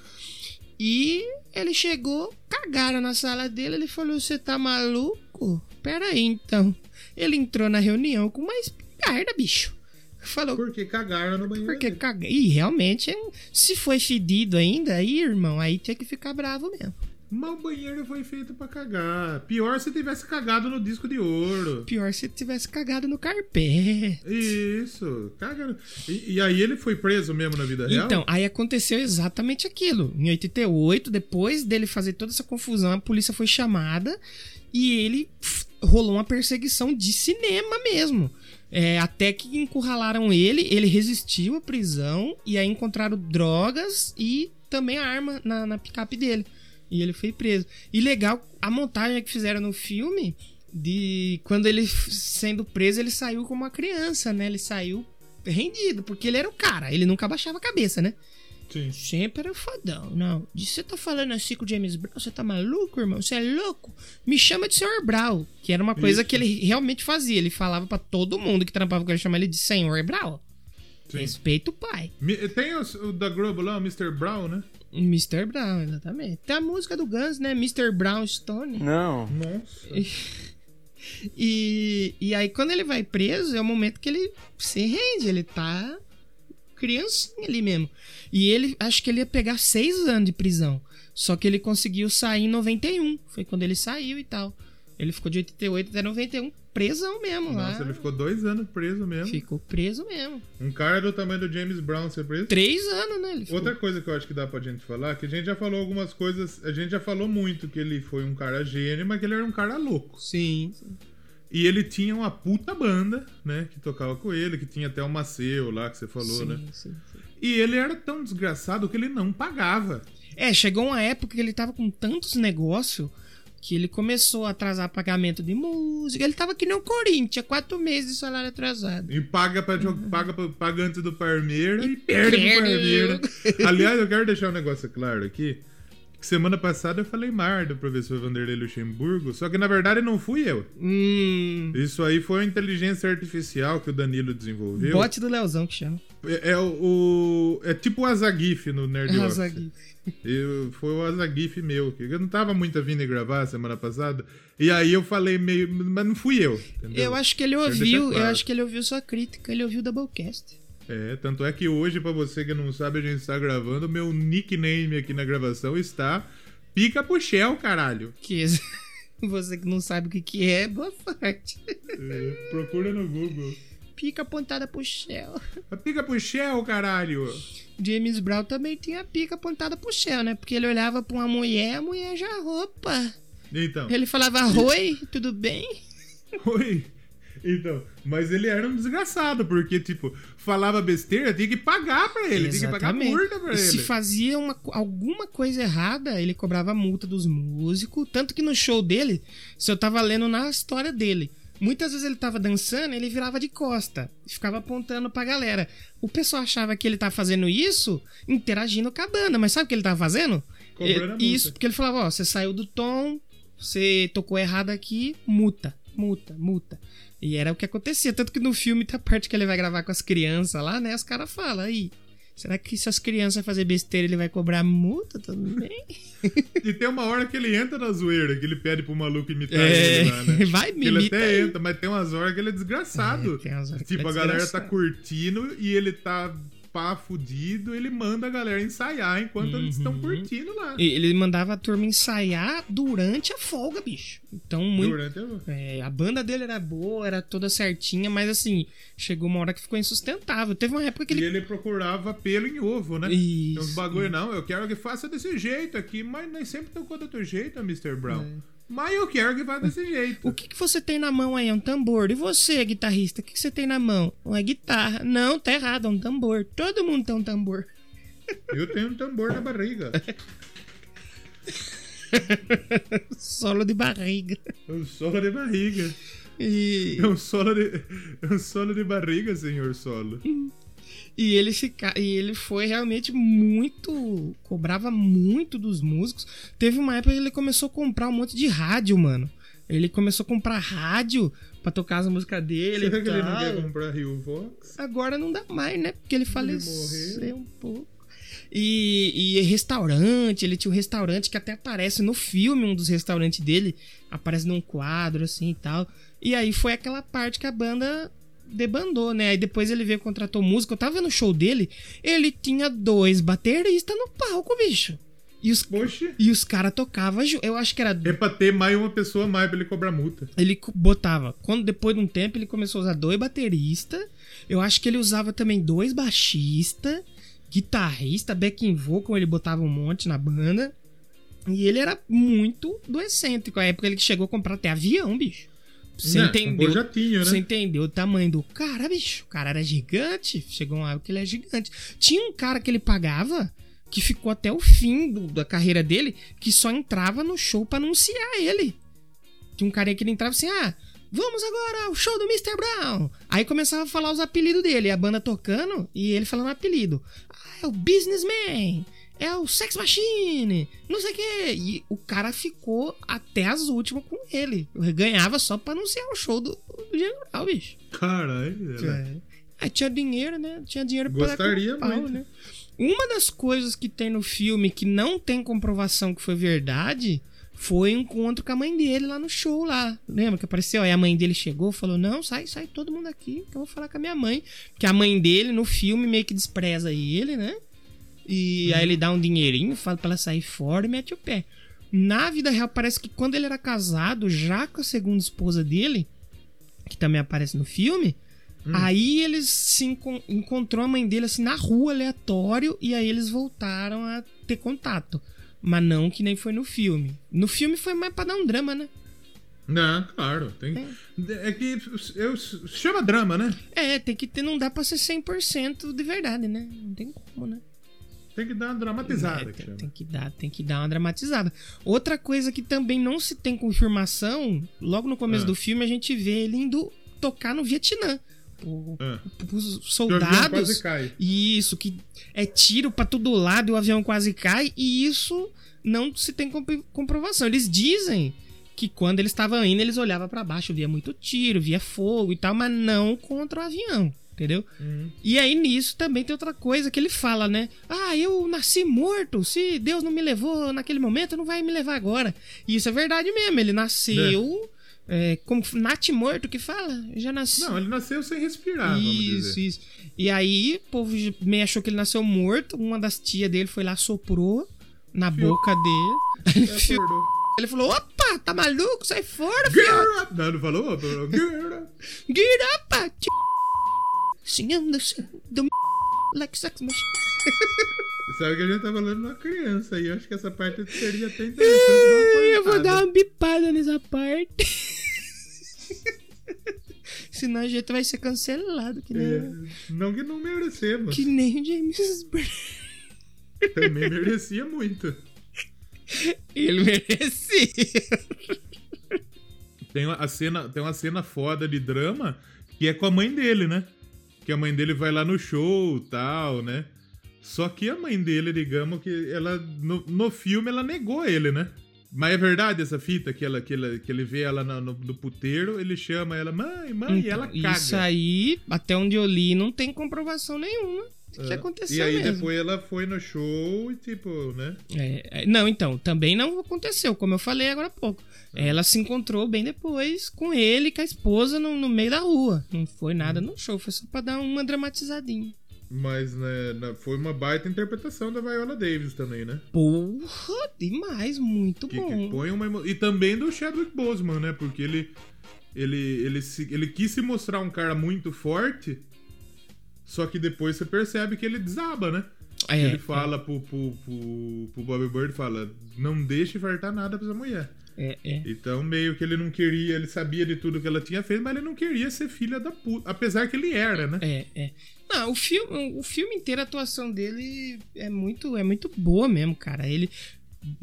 E ele chegou, cagaram na sala dele, ele falou: Você tá maluco? Pera aí então. Ele entrou na reunião com uma espingarda, bicho. Falou, Porque cagaram no banheiro. porque dele. caga... E realmente, se foi fedido ainda, aí, irmão, aí tinha que ficar bravo mesmo. Mas o banheiro foi feito pra cagar. Pior se tivesse cagado no disco de ouro. Pior se tivesse cagado no carpete. Isso, caga. no- E, e aí ele foi preso mesmo na vida real? Então, aí aconteceu exatamente aquilo. Em 88, depois dele fazer toda essa confusão, a polícia foi chamada e ele rolou uma perseguição de cinema mesmo. É, até que encurralaram ele, ele resistiu à prisão e aí encontraram drogas e também a arma na, na picape dele. E ele foi preso. E legal, a montagem que fizeram no filme de quando ele sendo preso, ele saiu como uma criança, né? Ele saiu rendido, porque ele era o cara, ele nunca baixava a cabeça, né? Sim. Sempre era fodão. Não, de você tá falando assim com o James Brown, você tá maluco, irmão? Você é louco? Me chama de Senhor Brown, que era uma coisa Isso. que ele realmente fazia. Ele falava pra todo mundo que trampava com ele, chamar ele de Senhor Brown. Sim. Respeita o pai. Tem os- o, da Globo lá, o Mr. Brown, né? Mr. Brown, exatamente. Tem a música do Guns, né? Mr. Brownstone. Não. Nossa. E, e aí, quando ele vai preso, é o momento que ele se rende. Ele tá criancinha ali mesmo. E ele, acho que ele ia pegar seis anos de prisão. Só que ele conseguiu sair em 91. Foi quando ele saiu e tal. Ele ficou de 88 até 91, presão mesmo lá. Nossa, ele ficou dois anos preso mesmo. Ficou preso mesmo. Um cara do tamanho do James Brown ser preso. Três anos, né? Ficou. Outra coisa que eu acho que dá pra gente falar, que a gente já falou algumas coisas, a gente já falou muito que ele foi um cara gênio, mas que ele era um cara louco. Sim. sim. E ele tinha uma puta banda, né, que tocava com ele, que tinha até o Maceu lá que você falou, sim, né? sim, sim. E ele era tão desgraçado que ele não pagava. É, chegou uma época que ele tava com tantos negócios que ele começou a atrasar pagamento de música. Ele tava que nem o Corinthians, quatro meses de salário atrasado. E paga, pra, paga, paga antes do Parmeira e, perde pro perde. Parmeira. Aliás, eu quero deixar um negócio claro aqui. Semana passada eu falei mar do professor Vanderlei Luxemburgo, só que na verdade não fui eu. Hum. Isso aí foi a inteligência artificial que o Danilo desenvolveu. Bote do Leozão que chama. É, é o, o- É tipo o Azagif no Nerd Office. Azagif. Eu, foi o Azagif meu. que Eu não tava muito afim de gravar semana passada. E aí eu falei meio. Mas não fui eu. entendeu? Eu acho que ele ouviu, deixar eu claro. acho que ele ouviu sua crítica, ele ouviu o Doublecast. É, tanto é que hoje, pra você que não sabe, a gente está gravando. Meu nickname aqui na gravação está Pica Shell, caralho. Que você que não sabe o que, que é, boa sorte. É, procura no Google. Pica apontada pro céu. A Pica pro Shell, caralho. James Brown também tinha a pica apontada pro céu, né? Porque ele olhava pra uma mulher, a mulher já roupa. Então. Ele falava, oi, tudo bem? Oi. Então, mas ele era um desgraçado, porque, tipo, falava besteira, tinha que pagar pra ele, tinha que pagar Exatamente. multa pra E se ele. fazia uma alguma coisa errada, ele cobrava multa dos músicos. Tanto que no show dele, se eu tava lendo na história dele, muitas vezes ele tava dançando, ele virava de costa e ficava apontando pra galera. O pessoal achava que ele tava fazendo isso interagindo com a banda, mas sabe o que ele tava fazendo? Cobrando multa. Isso, porque ele falava: ó, você saiu do tom, você tocou errado aqui, multa, multa, multa. E era o que acontecia. Tanto que no filme tem a parte que ele vai gravar com as crianças lá, né? Os caras falam aí. Será que se as crianças fazer besteira ele vai cobrar multa também? E tem uma hora que ele entra na zoeira, que ele pede pro maluco imitar É, ele lá, né? vai, me Ele até aí. entra, mas tem umas horas que ele é desgraçado. É, tem umas horas que tipo, ele é a galera tá curtindo e ele tá pá fudido, ele manda a galera ensaiar enquanto eles estão Uhum. curtindo lá. E Ele mandava a turma ensaiar durante a folga, bicho. Então, muito. Durante o- É, a banda dele era boa, era toda certinha, mas assim, chegou uma hora que ficou insustentável. Teve uma época que E ele. ele procurava pelo em ovo, né? Isso, Tem uns bagulho, não, eu quero que faça desse jeito aqui, mas nem sempre tocou do outro jeito, Mr. Brown. Mas eu quero que faça desse jeito. O que, que você tem na mão aí? É um tambor. E você, guitarrista, o que, que você tem na mão? Uma guitarra. Não, tá errado, é um tambor. Todo mundo tem um tambor. Eu tenho um tambor na barriga. Solo de barriga. É um solo de barriga. E, É um solo de, é um solo de barriga, senhor solo. E ele fica, e ele foi realmente muito. Cobrava muito dos músicos. Teve uma época que ele começou a comprar um monte de rádio, mano. Ele começou a comprar rádio pra tocar as músicas dele. Será que ele não quer comprar Rio Vox? Agora não dá mais, né? Porque ele faleceu um pouco. E, e restaurante, ele tinha um restaurante que até aparece no filme, um dos restaurantes dele, aparece num quadro assim e tal. E aí foi aquela parte que a banda debandou, né? Aí depois ele veio e contratou músico. Eu tava vendo o show dele, ele tinha dois bateristas no palco, bicho. E os, Poxa. e os caras tocavam, eu acho que era É pra ter mais uma pessoa mais pra ele cobrar multa. ele botava. Quando depois de um tempo ele começou a usar dois bateristas. Eu acho que ele usava também dois baixistas, guitarrista, backing vocal, ele botava um monte na banda. E ele era muito do excêntrico. A época ele chegou a comprar até avião, bicho. Você Né, entendeu? jatinho, né? Você entendeu o tamanho do cara, bicho? O cara era gigante. Chegou uma época que ele é gigante. Tinha um cara que ele pagava que ficou até o fim do- da carreira dele, que só entrava no show pra anunciar ele. Tinha um carinha que ele entrava assim, ah, vamos agora ao show do Mr. Brown. Aí começava a falar os apelidos dele, a banda tocando e ele falando apelido. Ah, é o Businessman, é o Sex Machine, não sei o quê. E o cara ficou até as últimas com ele. Ganhava só pra anunciar o show do, do Brown, bicho. Caralho. É. Aí tinha dinheiro, né? Tinha dinheiro pra dar Gostaria pau, muito. né? Uma das coisas que tem no filme que não tem comprovação que foi verdade foi um encontro com a mãe dele lá no show lá. Lembra que apareceu? Aí a mãe dele chegou falou: Não, sai, sai todo mundo aqui, que eu vou falar com a minha mãe. Que a mãe dele, no filme, meio que despreza ele, né? E aí ele dá um dinheirinho, fala pra ela sair fora e mete o pé. Na vida real, parece que quando ele era casado, já com a segunda esposa dele, que também aparece no filme, aí eles se encon- encontrou a mãe dele assim na rua, aleatório, e aí eles voltaram a ter contato. Mas não que nem foi no filme. No filme foi mais pra dar um drama, né? Não, claro. Tem... É que eu, chama drama, né? É, tem que ter, não dá pra ser 100% de verdade, né? Não tem como, né? Tem que dar uma dramatizada. É, que tem, que dar, tem que dar uma dramatizada. Outra coisa que também não se tem confirmação, logo no começo Ah. do filme a gente vê ele indo tocar no Vietnã. O, Ah. os O avião soldados. quase cai. Isso, que é tiro pra todo lado e o avião quase cai, e isso não se tem compro- comprovação. Eles dizem que quando eles estavam indo, eles olhavam pra baixo, via muito tiro, via fogo e tal, mas não contra o avião, entendeu? E aí nisso também tem outra coisa que ele fala, né? Ah, eu nasci morto, se Deus não me levou naquele momento, não vai me levar agora. E isso é verdade mesmo, ele nasceu. é, como nat morto que fala? Já nasceu. Não, ele nasceu sem respirar, vamos Isso, dizer. isso. E aí, o povo meio achou que ele nasceu morto. Uma das tias dele foi lá, soprou na Fiou. boca dele. É, Fiou. acordou. Ele falou: opa, tá maluco? Sai fora, filho. Não, não falou? Falou, Get up! Get up, Singing the, the like sex machine. Sabe que a gente tá falando de uma criança e eu acho que essa parte seria até interessante. uma Eu vou dar uma bipada nessa parte. Senão a gente vai ser cancelado, que nem, É, não que não merecemos. que nem o James Brown. Também merecia muito. Ele merecia. Tem uma, a cena, tem uma cena foda de drama que é com a mãe dele, né? Que a mãe dele vai lá no show e tal, né? Só que a mãe dele, digamos que ela no, no filme ela negou ele, né? Mas é verdade essa fita que, ela, que, ela, que ele vê ela no, no, no puteiro, ele chama ela, mãe, mãe, e ela caga. Então, Isso aí, até onde eu li, não tem comprovação nenhuma. O que É. aconteceu E aí mesmo. depois ela foi no show e tipo, né? É, é, não, então, também não aconteceu, como eu falei agora há pouco. É. Ela se encontrou bem depois com ele com a esposa no, no meio da rua. Não foi Hum. nada no show, foi só pra dar uma dramatizadinha. Mas né, foi uma baita interpretação da Viola Davis também, né? Porra, demais, muito Que, que bom. põe uma E também do Chadwick Boseman, né? Porque ele, ele, ele, se- ele quis se mostrar um cara muito forte, só que depois você percebe que ele desaba, né? É, ele fala pro, pro, pro, pro Bobby Bird, fala, não deixe faltar nada pra essa mulher. É, é. Então, meio que ele não queria, ele sabia de tudo que ela tinha feito, mas ele não queria ser filha da puta. Apesar que ele era, né? É, é. Não, o filme, o filme inteiro, a atuação dele é muito, é muito boa mesmo, cara. Ele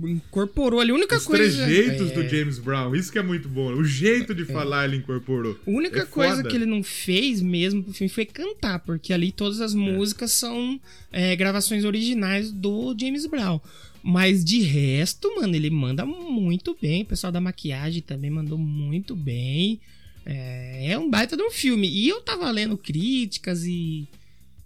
incorporou ali. A única Os coisa. trejeitos é, do James Brown, isso que é muito bom. O jeito de falar ele incorporou. A única É coisa foda. que ele não fez mesmo pro filme foi cantar, porque ali todas as músicas são é, gravações originais do James Brown. Mas de resto, mano, ele manda muito bem. O pessoal da maquiagem também mandou muito bem. É, é um baita de um filme. E eu tava lendo críticas e.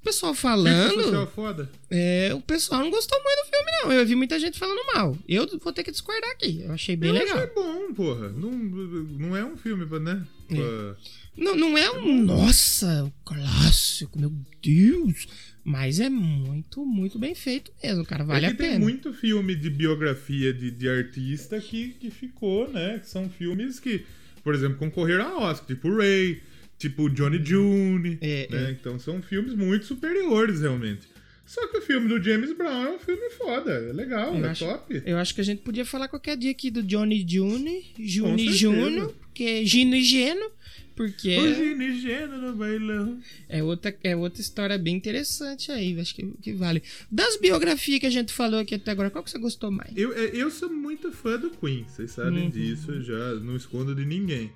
O pessoal Crítica social falando. foda. é, o pessoal não gostou muito do filme, não. Eu vi muita gente falando mal. Eu vou ter que discordar aqui. Eu achei bem eu legal. achei bom, porra. Não, não é um filme, né? Pra- Não, não é um. Nossa, um clássico, meu Deus. Mas é muito, muito bem feito mesmo, cara. Vale é a pena. tem muito filme de biografia de, de artista que, que ficou, né? Que são filmes que, por exemplo, concorreram a Oscar, tipo Ray, tipo Johnny June. É, né? Então são filmes muito superiores, realmente. Só que o filme do James Brown é um filme foda, é legal, Eu é acho- top. Eu acho que a gente podia falar qualquer dia aqui do Johnny June, certeza. Júnior, porque é Gino e Geno, porque O Gino Geno no bailão. é outra, é outra história bem interessante aí, acho que, que vale. Das biografias que a gente falou aqui até agora, qual que você gostou mais? Eu, é, eu sou muito fã do Queen, vocês sabem Uhum. disso, eu já não escondo de ninguém.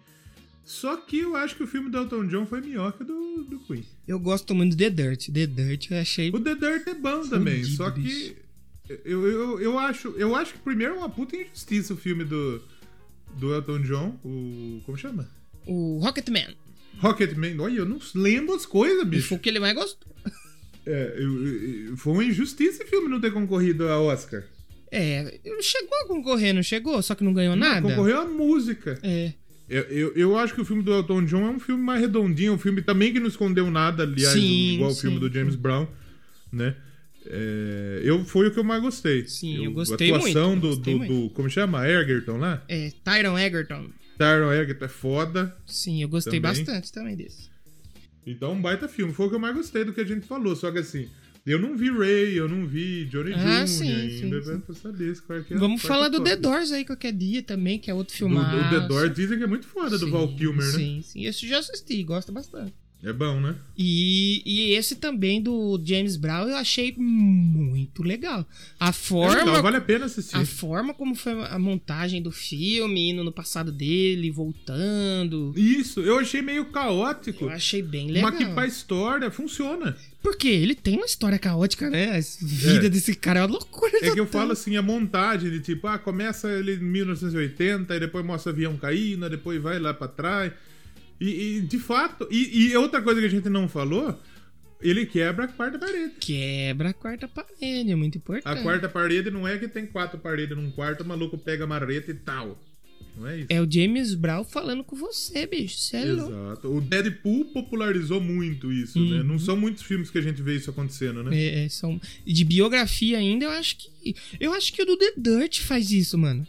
Só que eu acho que o filme do Elton John foi melhor que o do, do Queen. Eu gosto muito do The Dirt. The Dirt eu achei. O The Dirt é bom também, Fudido, só que bicho. eu, eu, eu, acho, eu acho que primeiro é uma puta injustiça o filme do, do Elton John, o. Como chama? O Rocketman. Rocketman. Olha, eu não lembro as coisas, bicho. foi o que ele mais gostou. É, eu- eu- foi uma injustiça esse filme não ter concorrido a Oscar. É, chegou a concorrer, não chegou? Só que não ganhou Não, nada? Concorreu a música. É. Eu, eu, eu acho que o filme do Elton John é um filme mais redondinho, um filme também que não escondeu nada, aliás, Sim, igual o sim. filme do James Brown, né? É, eu, foi o que eu mais gostei. Sim, eu gostei A atuação muito, do, do, muito. do- Como chama? Egerton lá? É, Tyron Egerton. Tyron Egerton é foda. Sim, eu gostei Também. bastante também desse. Então, um baita filme. Foi o que eu mais gostei do que a gente falou. Só que assim, eu não vi Ray, eu não vi Johnny Ah, Jr. sim, ainda, sim, sim. pra saber qual é que é Vamos é falar do toca. The Doors aí qualquer dia também, que é outro Do, filmar. do The Doors dizem que é muito foda, do Val Kilmer, né? Sim, sim. Esse eu já assisti, gosto bastante. É bom, né? E, e esse também do James Brown eu achei muito legal. A É forma, legal, vale a pena assistir. a forma como foi a montagem do filme, indo no passado dele, voltando. Isso, eu achei meio caótico. Eu achei bem legal. Mas que pra história funciona. Porque ele tem uma história caótica, né? A vida É. desse cara é uma loucura. É que eu falo assim, a montagem de tipo, ah, começa ele em 1980, e depois mostra o avião caindo, depois vai lá pra trás. E, e, de fato, e, e outra coisa que a gente não falou, ele quebra a quarta parede. Quebra a quarta parede, é muito importante. A quarta parede não é que tem quatro paredes num quarto, o maluco pega a marreta e tal. Não é isso? É o James Brown falando com você, bicho. Você é louco. Exato. O Deadpool popularizou muito isso, né? Uhum. Não são muitos filmes que a gente vê isso acontecendo, né? É, é, são... E de biografia ainda, eu acho que. Eu acho que o do The Dirt faz isso, mano.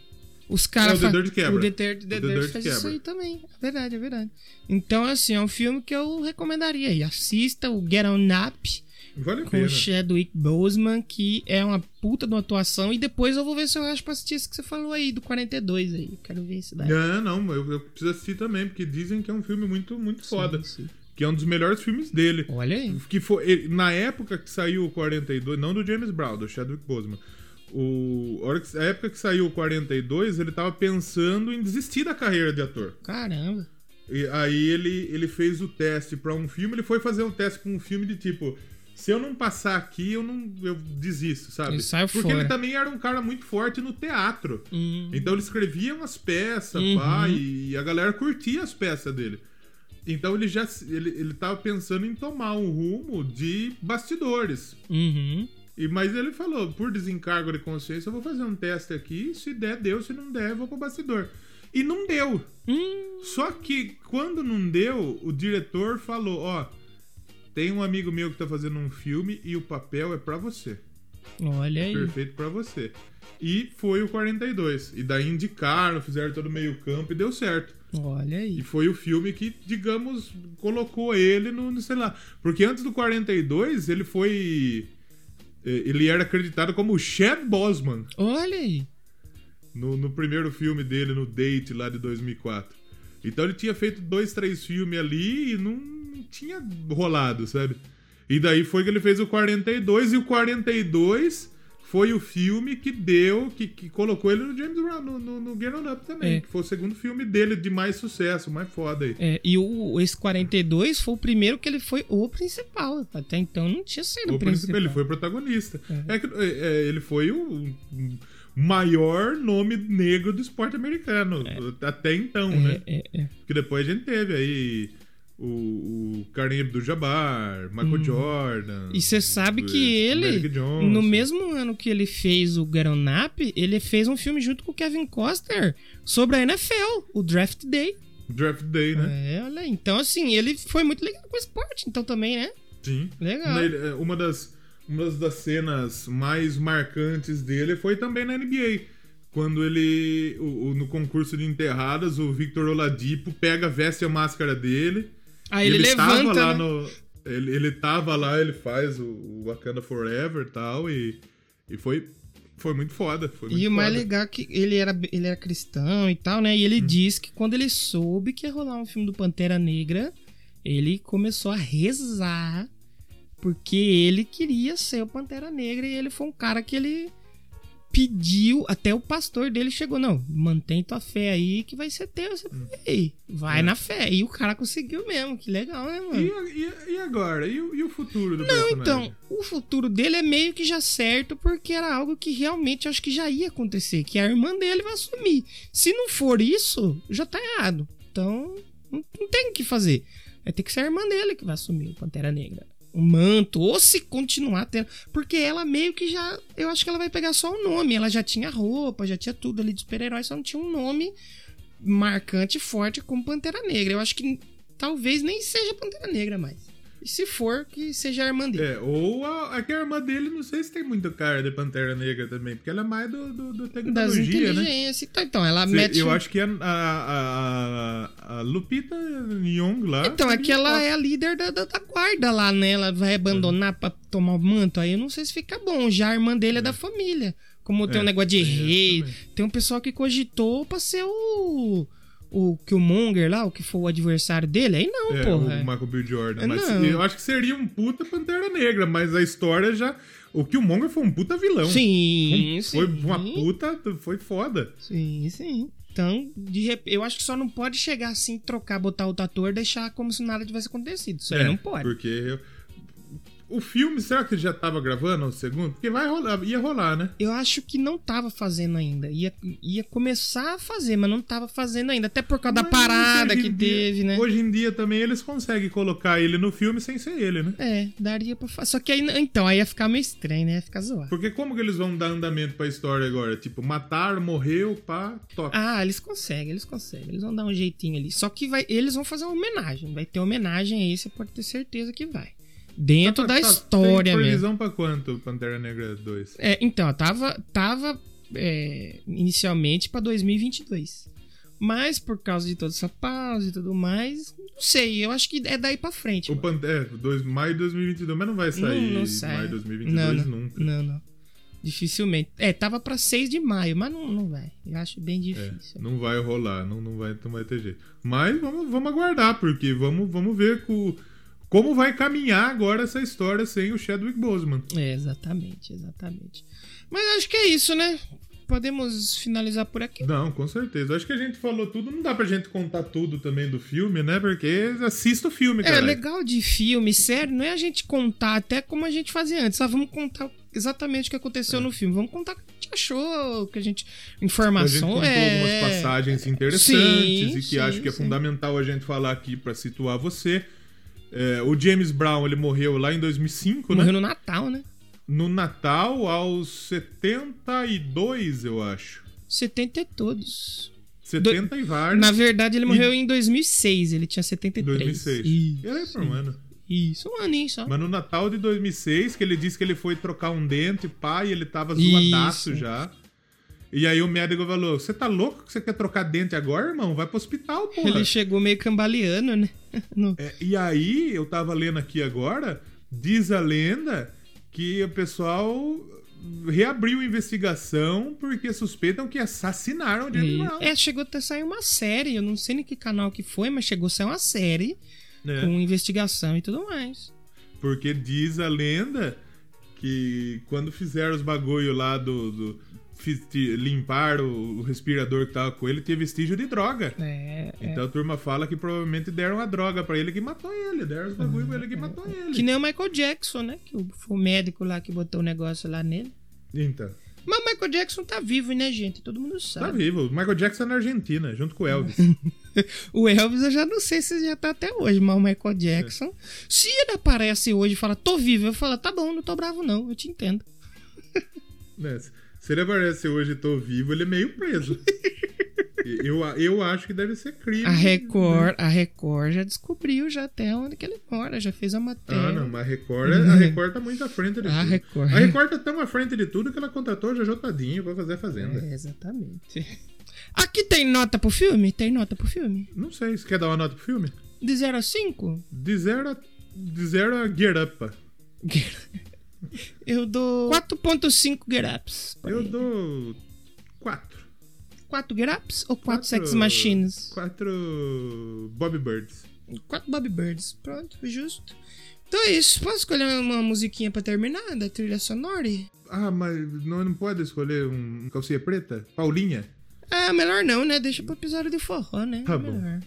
Os caras. É, o The fa- Dirt quebra. O Dirt Dirt faz quebra. isso aí também. É verdade, é verdade. Então, assim, é um filme que eu recomendaria aí. Assista o Get On Up Vale com o Chadwick Boseman, que é uma puta de uma atuação. E depois eu vou ver se eu acho pra assistir esse que você falou aí, do 42 aí. Quero ver esse daí. Não, não, eu, eu preciso assistir também, porque dizem que é um filme muito, muito foda. sim. Que é um dos melhores filmes dele. Olha aí. Que foi, na época que saiu o 42, não do James Brown, do Chadwick Boseman. O, a, hora que- a época que saiu o 42, ele tava pensando em desistir da carreira de ator. Caramba. E aí ele, ele fez o teste pra um filme, ele foi fazer um teste pra um filme de tipo, se eu não passar aqui, eu não eu desisto, sabe? Ele Porque fora. ele também era um cara muito forte no teatro. Hum. Então ele escrevia umas peças, Uhum. pá, e a galera curtia as peças dele. Então ele já ele, ele tava pensando em tomar um rumo de bastidores. Uhum. E, mas ele falou, por desencargo de consciência, eu vou fazer um teste aqui, se der, deu, se não der, eu vou pro bastidor. E não deu. Hum. Só que quando não deu, o diretor falou, ó, tem um amigo meu que tá fazendo um filme e o papel é pra você. Olha aí. Perfeito pra você. E foi o 42. E daí indicaram, fizeram todo meio campo e deu certo. Olha aí. E foi o filme que, digamos, colocou ele no, no, sei lá. Porque antes do 42, ele foi. Eh, Ele era acreditado como o Chad Bosman Olha aí. no, no primeiro filme dele, no Date lá de 2004. Então ele tinha feito dois, três filmes ali e não tinha rolado, sabe? E daí foi que ele fez o 42 e o 42 foi o filme que deu, que, que colocou ele no James Brown, no, no, no Get On Up também. É. Que foi o segundo filme dele de mais sucesso, mais foda aí. É, e o, esse 42 foi o primeiro que ele foi o principal. Até então não tinha sido o O principal. ele foi protagonista. É. que, é, é, ele foi o o maior nome negro do esporte americano. Até então, né? É, é, é. Que depois a gente teve aí o, o Kareem Abdul-Jabbar, Michael Jordan. Hum. E você sabe que ele, no mesmo ano que ele fez o On Up, ele fez um filme junto com o Kevin Costner sobre a NFL, o Draft Day. Draft Day, né? É, olha. Então, assim, ele foi muito ligado com o esporte, então também, né? Sim. Legal. É, Uma das, uma das cenas mais marcantes dele foi também na NBA. Quando ele, o- o- no concurso de enterradas, o Victor Oladipo pega, veste a máscara dele. Aí ele, tava levanta, lá né? no. Ele, ele tava lá, ele faz o, o Wakanda Forever e tal, e, e foi, foi muito foda. Foi muito E o mais foda. legal é que ele era, ele era cristão e tal, né? E ele Hum. disse que quando ele soube que ia rolar um filme do Pantera Negra, ele começou a rezar porque ele queria ser o Pantera Negra e ele foi um cara que ele pediu, até o pastor dele chegou, não, mantém tua fé aí que vai ser teu, você Hum. aí, vai É. na fé. E o cara conseguiu mesmo, que legal, né, mano? E, e- e agora? E, o- e o futuro do Não, personagem? então, o futuro dele é meio que já certo, porque era algo que realmente acho que já ia acontecer, que a irmã dele vai assumir. Se não for isso, já tá errado. Então, não, não tem o que fazer. Vai ter que ser a irmã dele que vai assumir o Pantera Negra. Um manto, ou se continuar tendo. Porque ela meio que já. Eu acho que ela vai pegar só o nome. Ela já tinha roupa, já tinha tudo ali de super-herói, só não tinha um nome marcante forte como Pantera Negra. Eu acho que talvez nem seja Pantera Negra mais. E se for, que seja a irmã dele. É, ou a, é que a irmã dele, não sei se tem muito cara de Pantera Negra também, porque ela é mais do, do, do das tecnologia, né? inteligências. Então, então, ela Cê- mete. eu um- acho que a, a, a, a Lupita Nyong lá. Então, é que ela é a líder da, da, da guarda lá, né? Ela vai abandonar pra tomar o manto. Aí eu não sei se fica bom. Já a irmã dele é, da família. Como tem É, um negócio de rei. Tem um pessoal que cogitou pra ser o. O Killmonger lá, o que for o adversário dele. Aí não, É, porra. o Michael B. Jordan. É, Mas não. eu acho que seria um puta Pantera Negra, mas a história já. O Killmonger foi um puta vilão. Sim, Foi sim. uma puta. Foi foda. Sim, sim. Então, de eu acho que só não pode chegar assim, trocar, botar outro ator, deixar como se nada tivesse acontecido. Isso aí É, não pode. Porque. eu- O filme, será que já tava gravando o segundo? Porque vai rolar, ia rolar, né? Eu acho que não tava fazendo ainda. Ia, ia começar a fazer, mas não tava fazendo ainda. Até por causa da Mas parada que dia- teve, né? Hoje em dia também eles conseguem colocar ele no filme sem ser ele, né? É, daria pra fazer. Só que aí, então, aí ia ficar meio estranho, né? Ia ficar zoado. Porque como que eles vão dar andamento pra história agora? Tipo, mataram, morreu, pá, toca. Ah, eles conseguem, eles conseguem. Eles vão dar um jeitinho ali. Só que vai, eles vão fazer uma homenagem. Vai ter homenagem aí, você pode ter certeza que vai. Dentro Tá- da tá- história tem mesmo. previsão pra quanto, Pantera Negra 2? É, então, tava, tava é, inicialmente pra 2022. Mas por causa de toda essa pausa e tudo mais, não sei, eu acho que é daí pra frente. O. Pantera, é, dois, maio de 2022, mas não vai sair não, não sai. maio de 2022 não, não, nunca. Não, não. Dificilmente. É, tava pra 6 de maio, mas não, não vai. Eu acho bem É, difícil. não vai rolar, não, não, vai, não vai ter jeito. Mas vamos, vamos aguardar, porque vamos, vamos ver co- como vai caminhar agora essa história sem o Chadwick Boseman. É, exatamente, exatamente. Mas acho que é isso, né? Podemos finalizar por aqui. Não, com certeza. Acho que a gente falou tudo. Não dá pra gente contar tudo também do filme, né? Porque assista o filme, É, cara. legal de filme, sério, não é a gente contar até como a gente fazia antes. Ah, vamos contar exatamente o que aconteceu no filme. Vamos contar o que a gente achou, que a gente. É. A gente Informação contou é. algumas passagens interessantes Sim, e que sim, acho que é sim. fundamental a gente falar aqui pra situar você. É, o James Brown, ele morreu lá em 2005, Morreu né? no Natal, né? No Natal, aos 72, eu acho. 70 e todos. 70 e vários. Na verdade, ele morreu em 2006, ele tinha 73. 2006. Isso, Era aí por um ano. isso um aninho só. Mas no Natal de 2006, que ele disse que ele foi trocar um dente, e ele tava Isso. zoadaço já. E aí o médico falou: Você tá louco que você quer trocar dente agora, irmão? Vai pro hospital, porra. Ele chegou meio cambaleando, né? No- É, e aí, eu tava lendo aqui agora, diz a lenda que o pessoal reabriu a investigação porque suspeitam que assassinaram o James Brown. É, chegou até sair uma série, eu não sei nem que canal que foi, mas chegou a sair uma série né? com investigação e tudo mais. Porque diz a lenda que quando fizeram os bagulho lá do. do limpar o, respirador que tava com ele, tinha vestígio de droga. É, é. Então a turma fala que provavelmente deram a droga pra ele que matou ele. Deram os bagulho pra ele que matou ele. Que nem o Michael Jackson, né? Que foi o médico lá que botou o negócio lá nele. Então, Mas o Michael Jackson tá vivo, né, gente? Todo mundo tá sabe. vivo. O Michael Jackson é na Argentina, junto com o Elvis. O Elvis eu já não sei se já tá até hoje, mas o Michael Jackson. Se ele aparece hoje e fala, tô vivo, eu falo, tá bom, não tô bravo não, eu te entendo. Né? Se ele aparece hoje e tô vivo, ele é meio preso. eu, eu acho que deve ser crime. A Record, a Record já descobriu já até onde que ele mora, já fez a matéria. Ah, não, mas a Record, a Record tá muito à frente de A tudo. Record. A Record tá tão à frente de tudo que ela contratou o Jojo Tadinho pra fazer a Fazenda. É, exatamente. Aqui tem nota pro filme? Tem nota pro filme? Não sei, você quer dar uma nota pro filme? De 0 a 5? De zero a, de zero a Get Up. Eu dou 4.5 get ups. Eu dou quatro. 4 get ups ou 4 sex machines? Quatro Bobby Birds. 4 Bobby Birds. Pronto, justo. Então é isso. Posso escolher uma musiquinha pra terminar da trilha sonora? Ah, mas não, não pode escolher um calcinha preta? Paulinha? Ah, melhor não, né? Deixa pro episódio de forró, né? Tá bom. Melhor.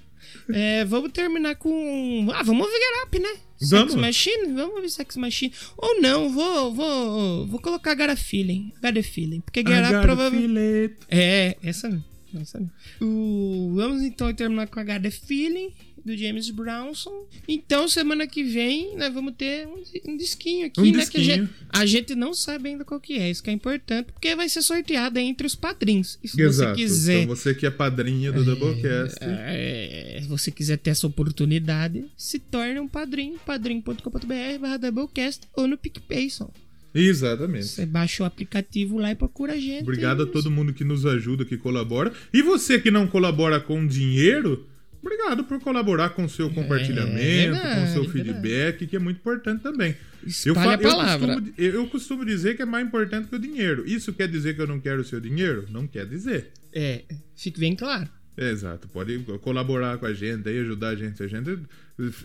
É, vamos terminar com. Ah, vamos ouvir Get Up, né? Vamos. Sex Machine? Vamos ouvir Sex Machine. Ou não, vou, vou, vou colocar Got a Feeling. Got a Feeling. Porque Get I Up got a provavelmente. É, essa mesmo. Essa mesmo. O- Vamos então terminar com a Got a Feeling. Do James Brownson. Então, semana que vem, nós vamos ter um, um disquinho aqui, Um né? Que a disquinho. gente, a gente não sabe ainda qual que é, isso que é importante, porque vai ser sorteado entre os padrinhos. E se Exato. você quiser. Então você que é padrinha do Doublecast. É, se você quiser ter essa oportunidade, se torne um padrinho, padrinho.com.br barra Doublecast ou no PicPayson. Exatamente. Você baixa o aplicativo lá e procura a gente. Obrigado a E- todo mundo que nos ajuda, que colabora. E você que não colabora com dinheiro, obrigado por colaborar com seu compartilhamento, com verdade, seu É, verdade. feedback, que é muito importante também. Espalhe a palavra. costumo, eu- eu costumo dizer que é mais importante que o dinheiro. Isso quer dizer que eu não quero o seu dinheiro? Não quer dizer. É, fique bem claro. É, exato, pode colaborar com a gente aí, ajudar a gente. A gente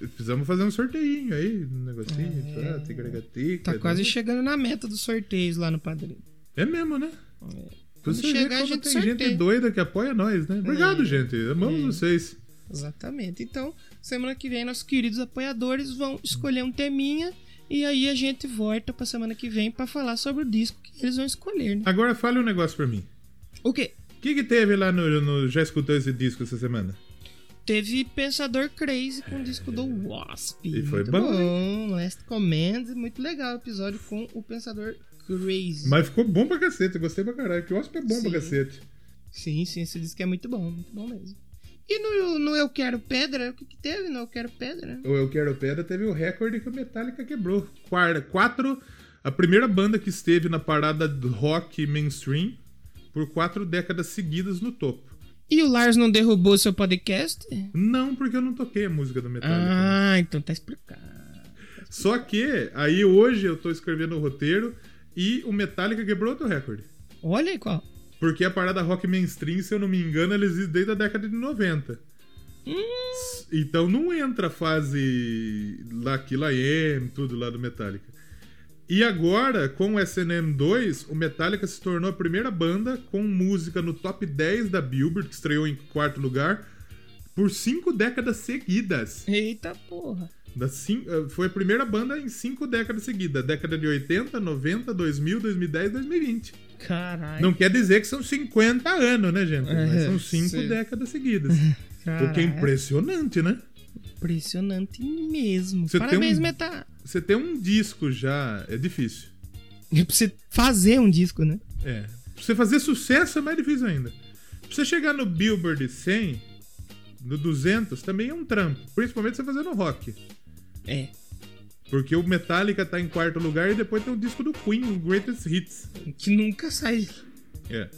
precisamos fazer um sorteio aí, um negocinho, tá, tica-tica-tica, Tá né? quase chegando na meta dos sorteios lá no padrinho. É mesmo, né? Quando Você vê chegar, a como gente tem sorteia. gente doida que apoia nós, né? Obrigado, É. gente. Amamos vocês. Exatamente. Então, semana que vem, nossos queridos apoiadores vão escolher um teminha e aí a gente volta pra semana que vem pra falar sobre o disco que eles vão escolher, né? Agora fale um negócio pra mim. O quê? O que, que teve lá no, no- Já escutou esse disco essa semana? Teve Pensador Crazy com o disco do Wasp. E foi bom, bom. Last Command, muito legal o episódio com o Pensador Crazy. Mas ficou bom pra cacete, eu gostei pra caralho. Que o Wasp é bom pra Sim. cacete. Sim, sim, esse disco é muito bom, muito bom mesmo. E no, no Eu Quero Pedra, o que, que teve no Eu Quero Pedra? O Eu Quero Pedra teve o recorde que o Metallica quebrou. Quar- Quatro. A primeira banda que esteve na parada do rock mainstream por quatro décadas seguidas no topo. E o Lars não derrubou seu podcast? Não, porque eu não toquei a música do Metallica. Ah, então tá explicado. Só que aí hoje eu tô escrevendo o roteiro e o Metallica quebrou outro recorde. Olha aí qual. Porque a parada rock mainstream, se eu não me engano, ela existe desde a década de 90. S- Então não entra a fase lá Kill I Am, tudo lá do Metallica. E agora, com o SNM2, o Metallica se tornou a primeira banda com música no top 10 da Billboard, que estreou em quarto lugar, por cinco décadas seguidas. Eita porra. Das cin- eh, Foi a primeira banda em cinco décadas seguidas. Década de 80, 90, 2000, 2010, 2020. Caralho. Não quer dizer que são 50 anos, né, gente? Mas É, são cinco sim. décadas seguidas. Caralho. O que é impressionante, né? Impressionante mesmo. Você tem Parabéns, um- Meta. Você ter um disco já é difícil. É pra você fazer um disco, né? É. Pra você fazer sucesso é mais difícil ainda. Pra você chegar no Billboard 100, no 200, também é um trampo. Principalmente você fazendo rock. É. Porque o Metallica tá em quarto lugar e depois tem o disco do Queen, o Greatest Hits. Que nunca sai. É.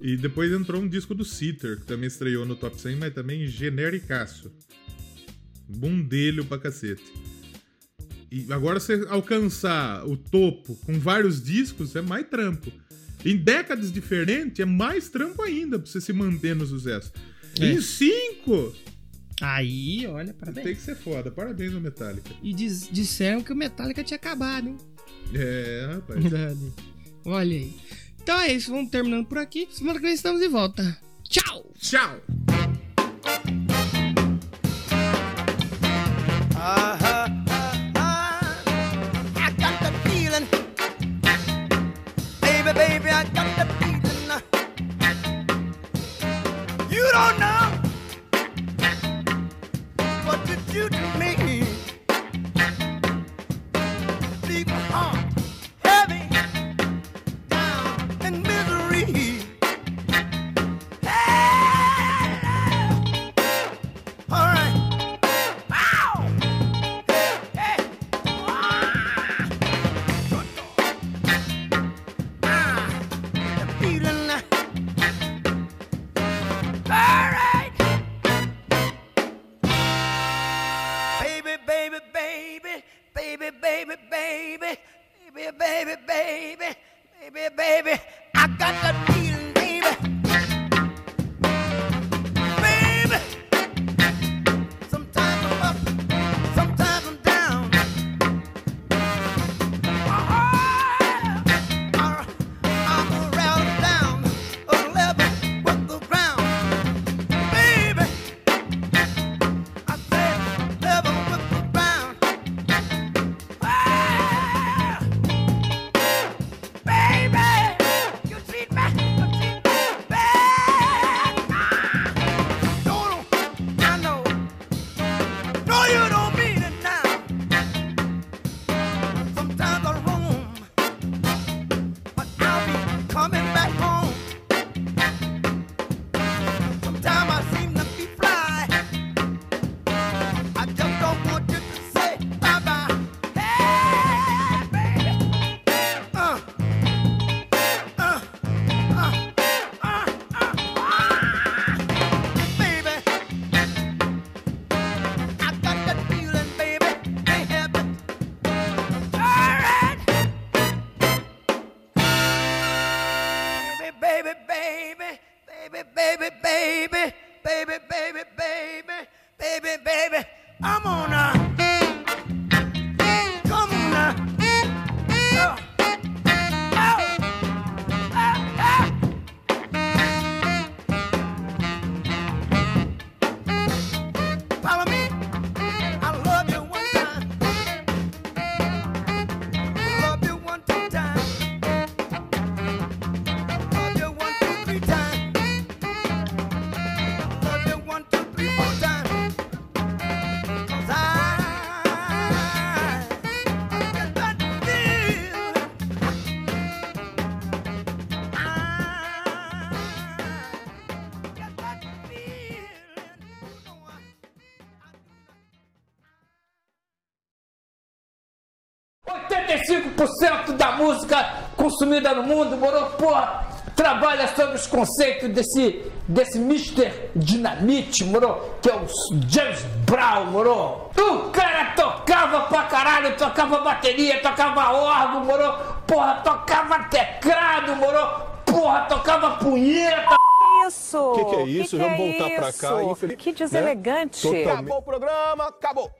E depois entrou um disco do Seether, que também estreou no top 100, mas também genericaço. Bundelho pra cacete. E agora você alcançar o topo com vários discos é mais trampo. Em décadas diferentes é mais trampo ainda pra você se manter no sucesso. É. Em cinco, Aí, olha, parabéns. tem que ser foda. Parabéns ao Metallica. E diz- disseram que o Metallica tinha acabado, hein? É, rapaz. Verdade. Olha aí. Então é isso, vamos terminando por aqui. Semana que vem estamos de volta. Tchau! Tchau! Uh-huh, I got the feeling, baby, baby, I got the feeling. You don't know you do to me. Consumida no mundo, moro, porra, trabalha sobre os conceitos desse, desse Mr. Dinamite, moro, que é o James Brown, moro. O cara tocava pra caralho, tocava bateria, tocava órgão, moro, porra, tocava teclado, moro, porra, tocava punheta. Isso! Que que é isso? Que Vamos que é voltar pra cá, isso? infeliz- Que né? deselegante. Totalmente. Acabou o programa, acabou.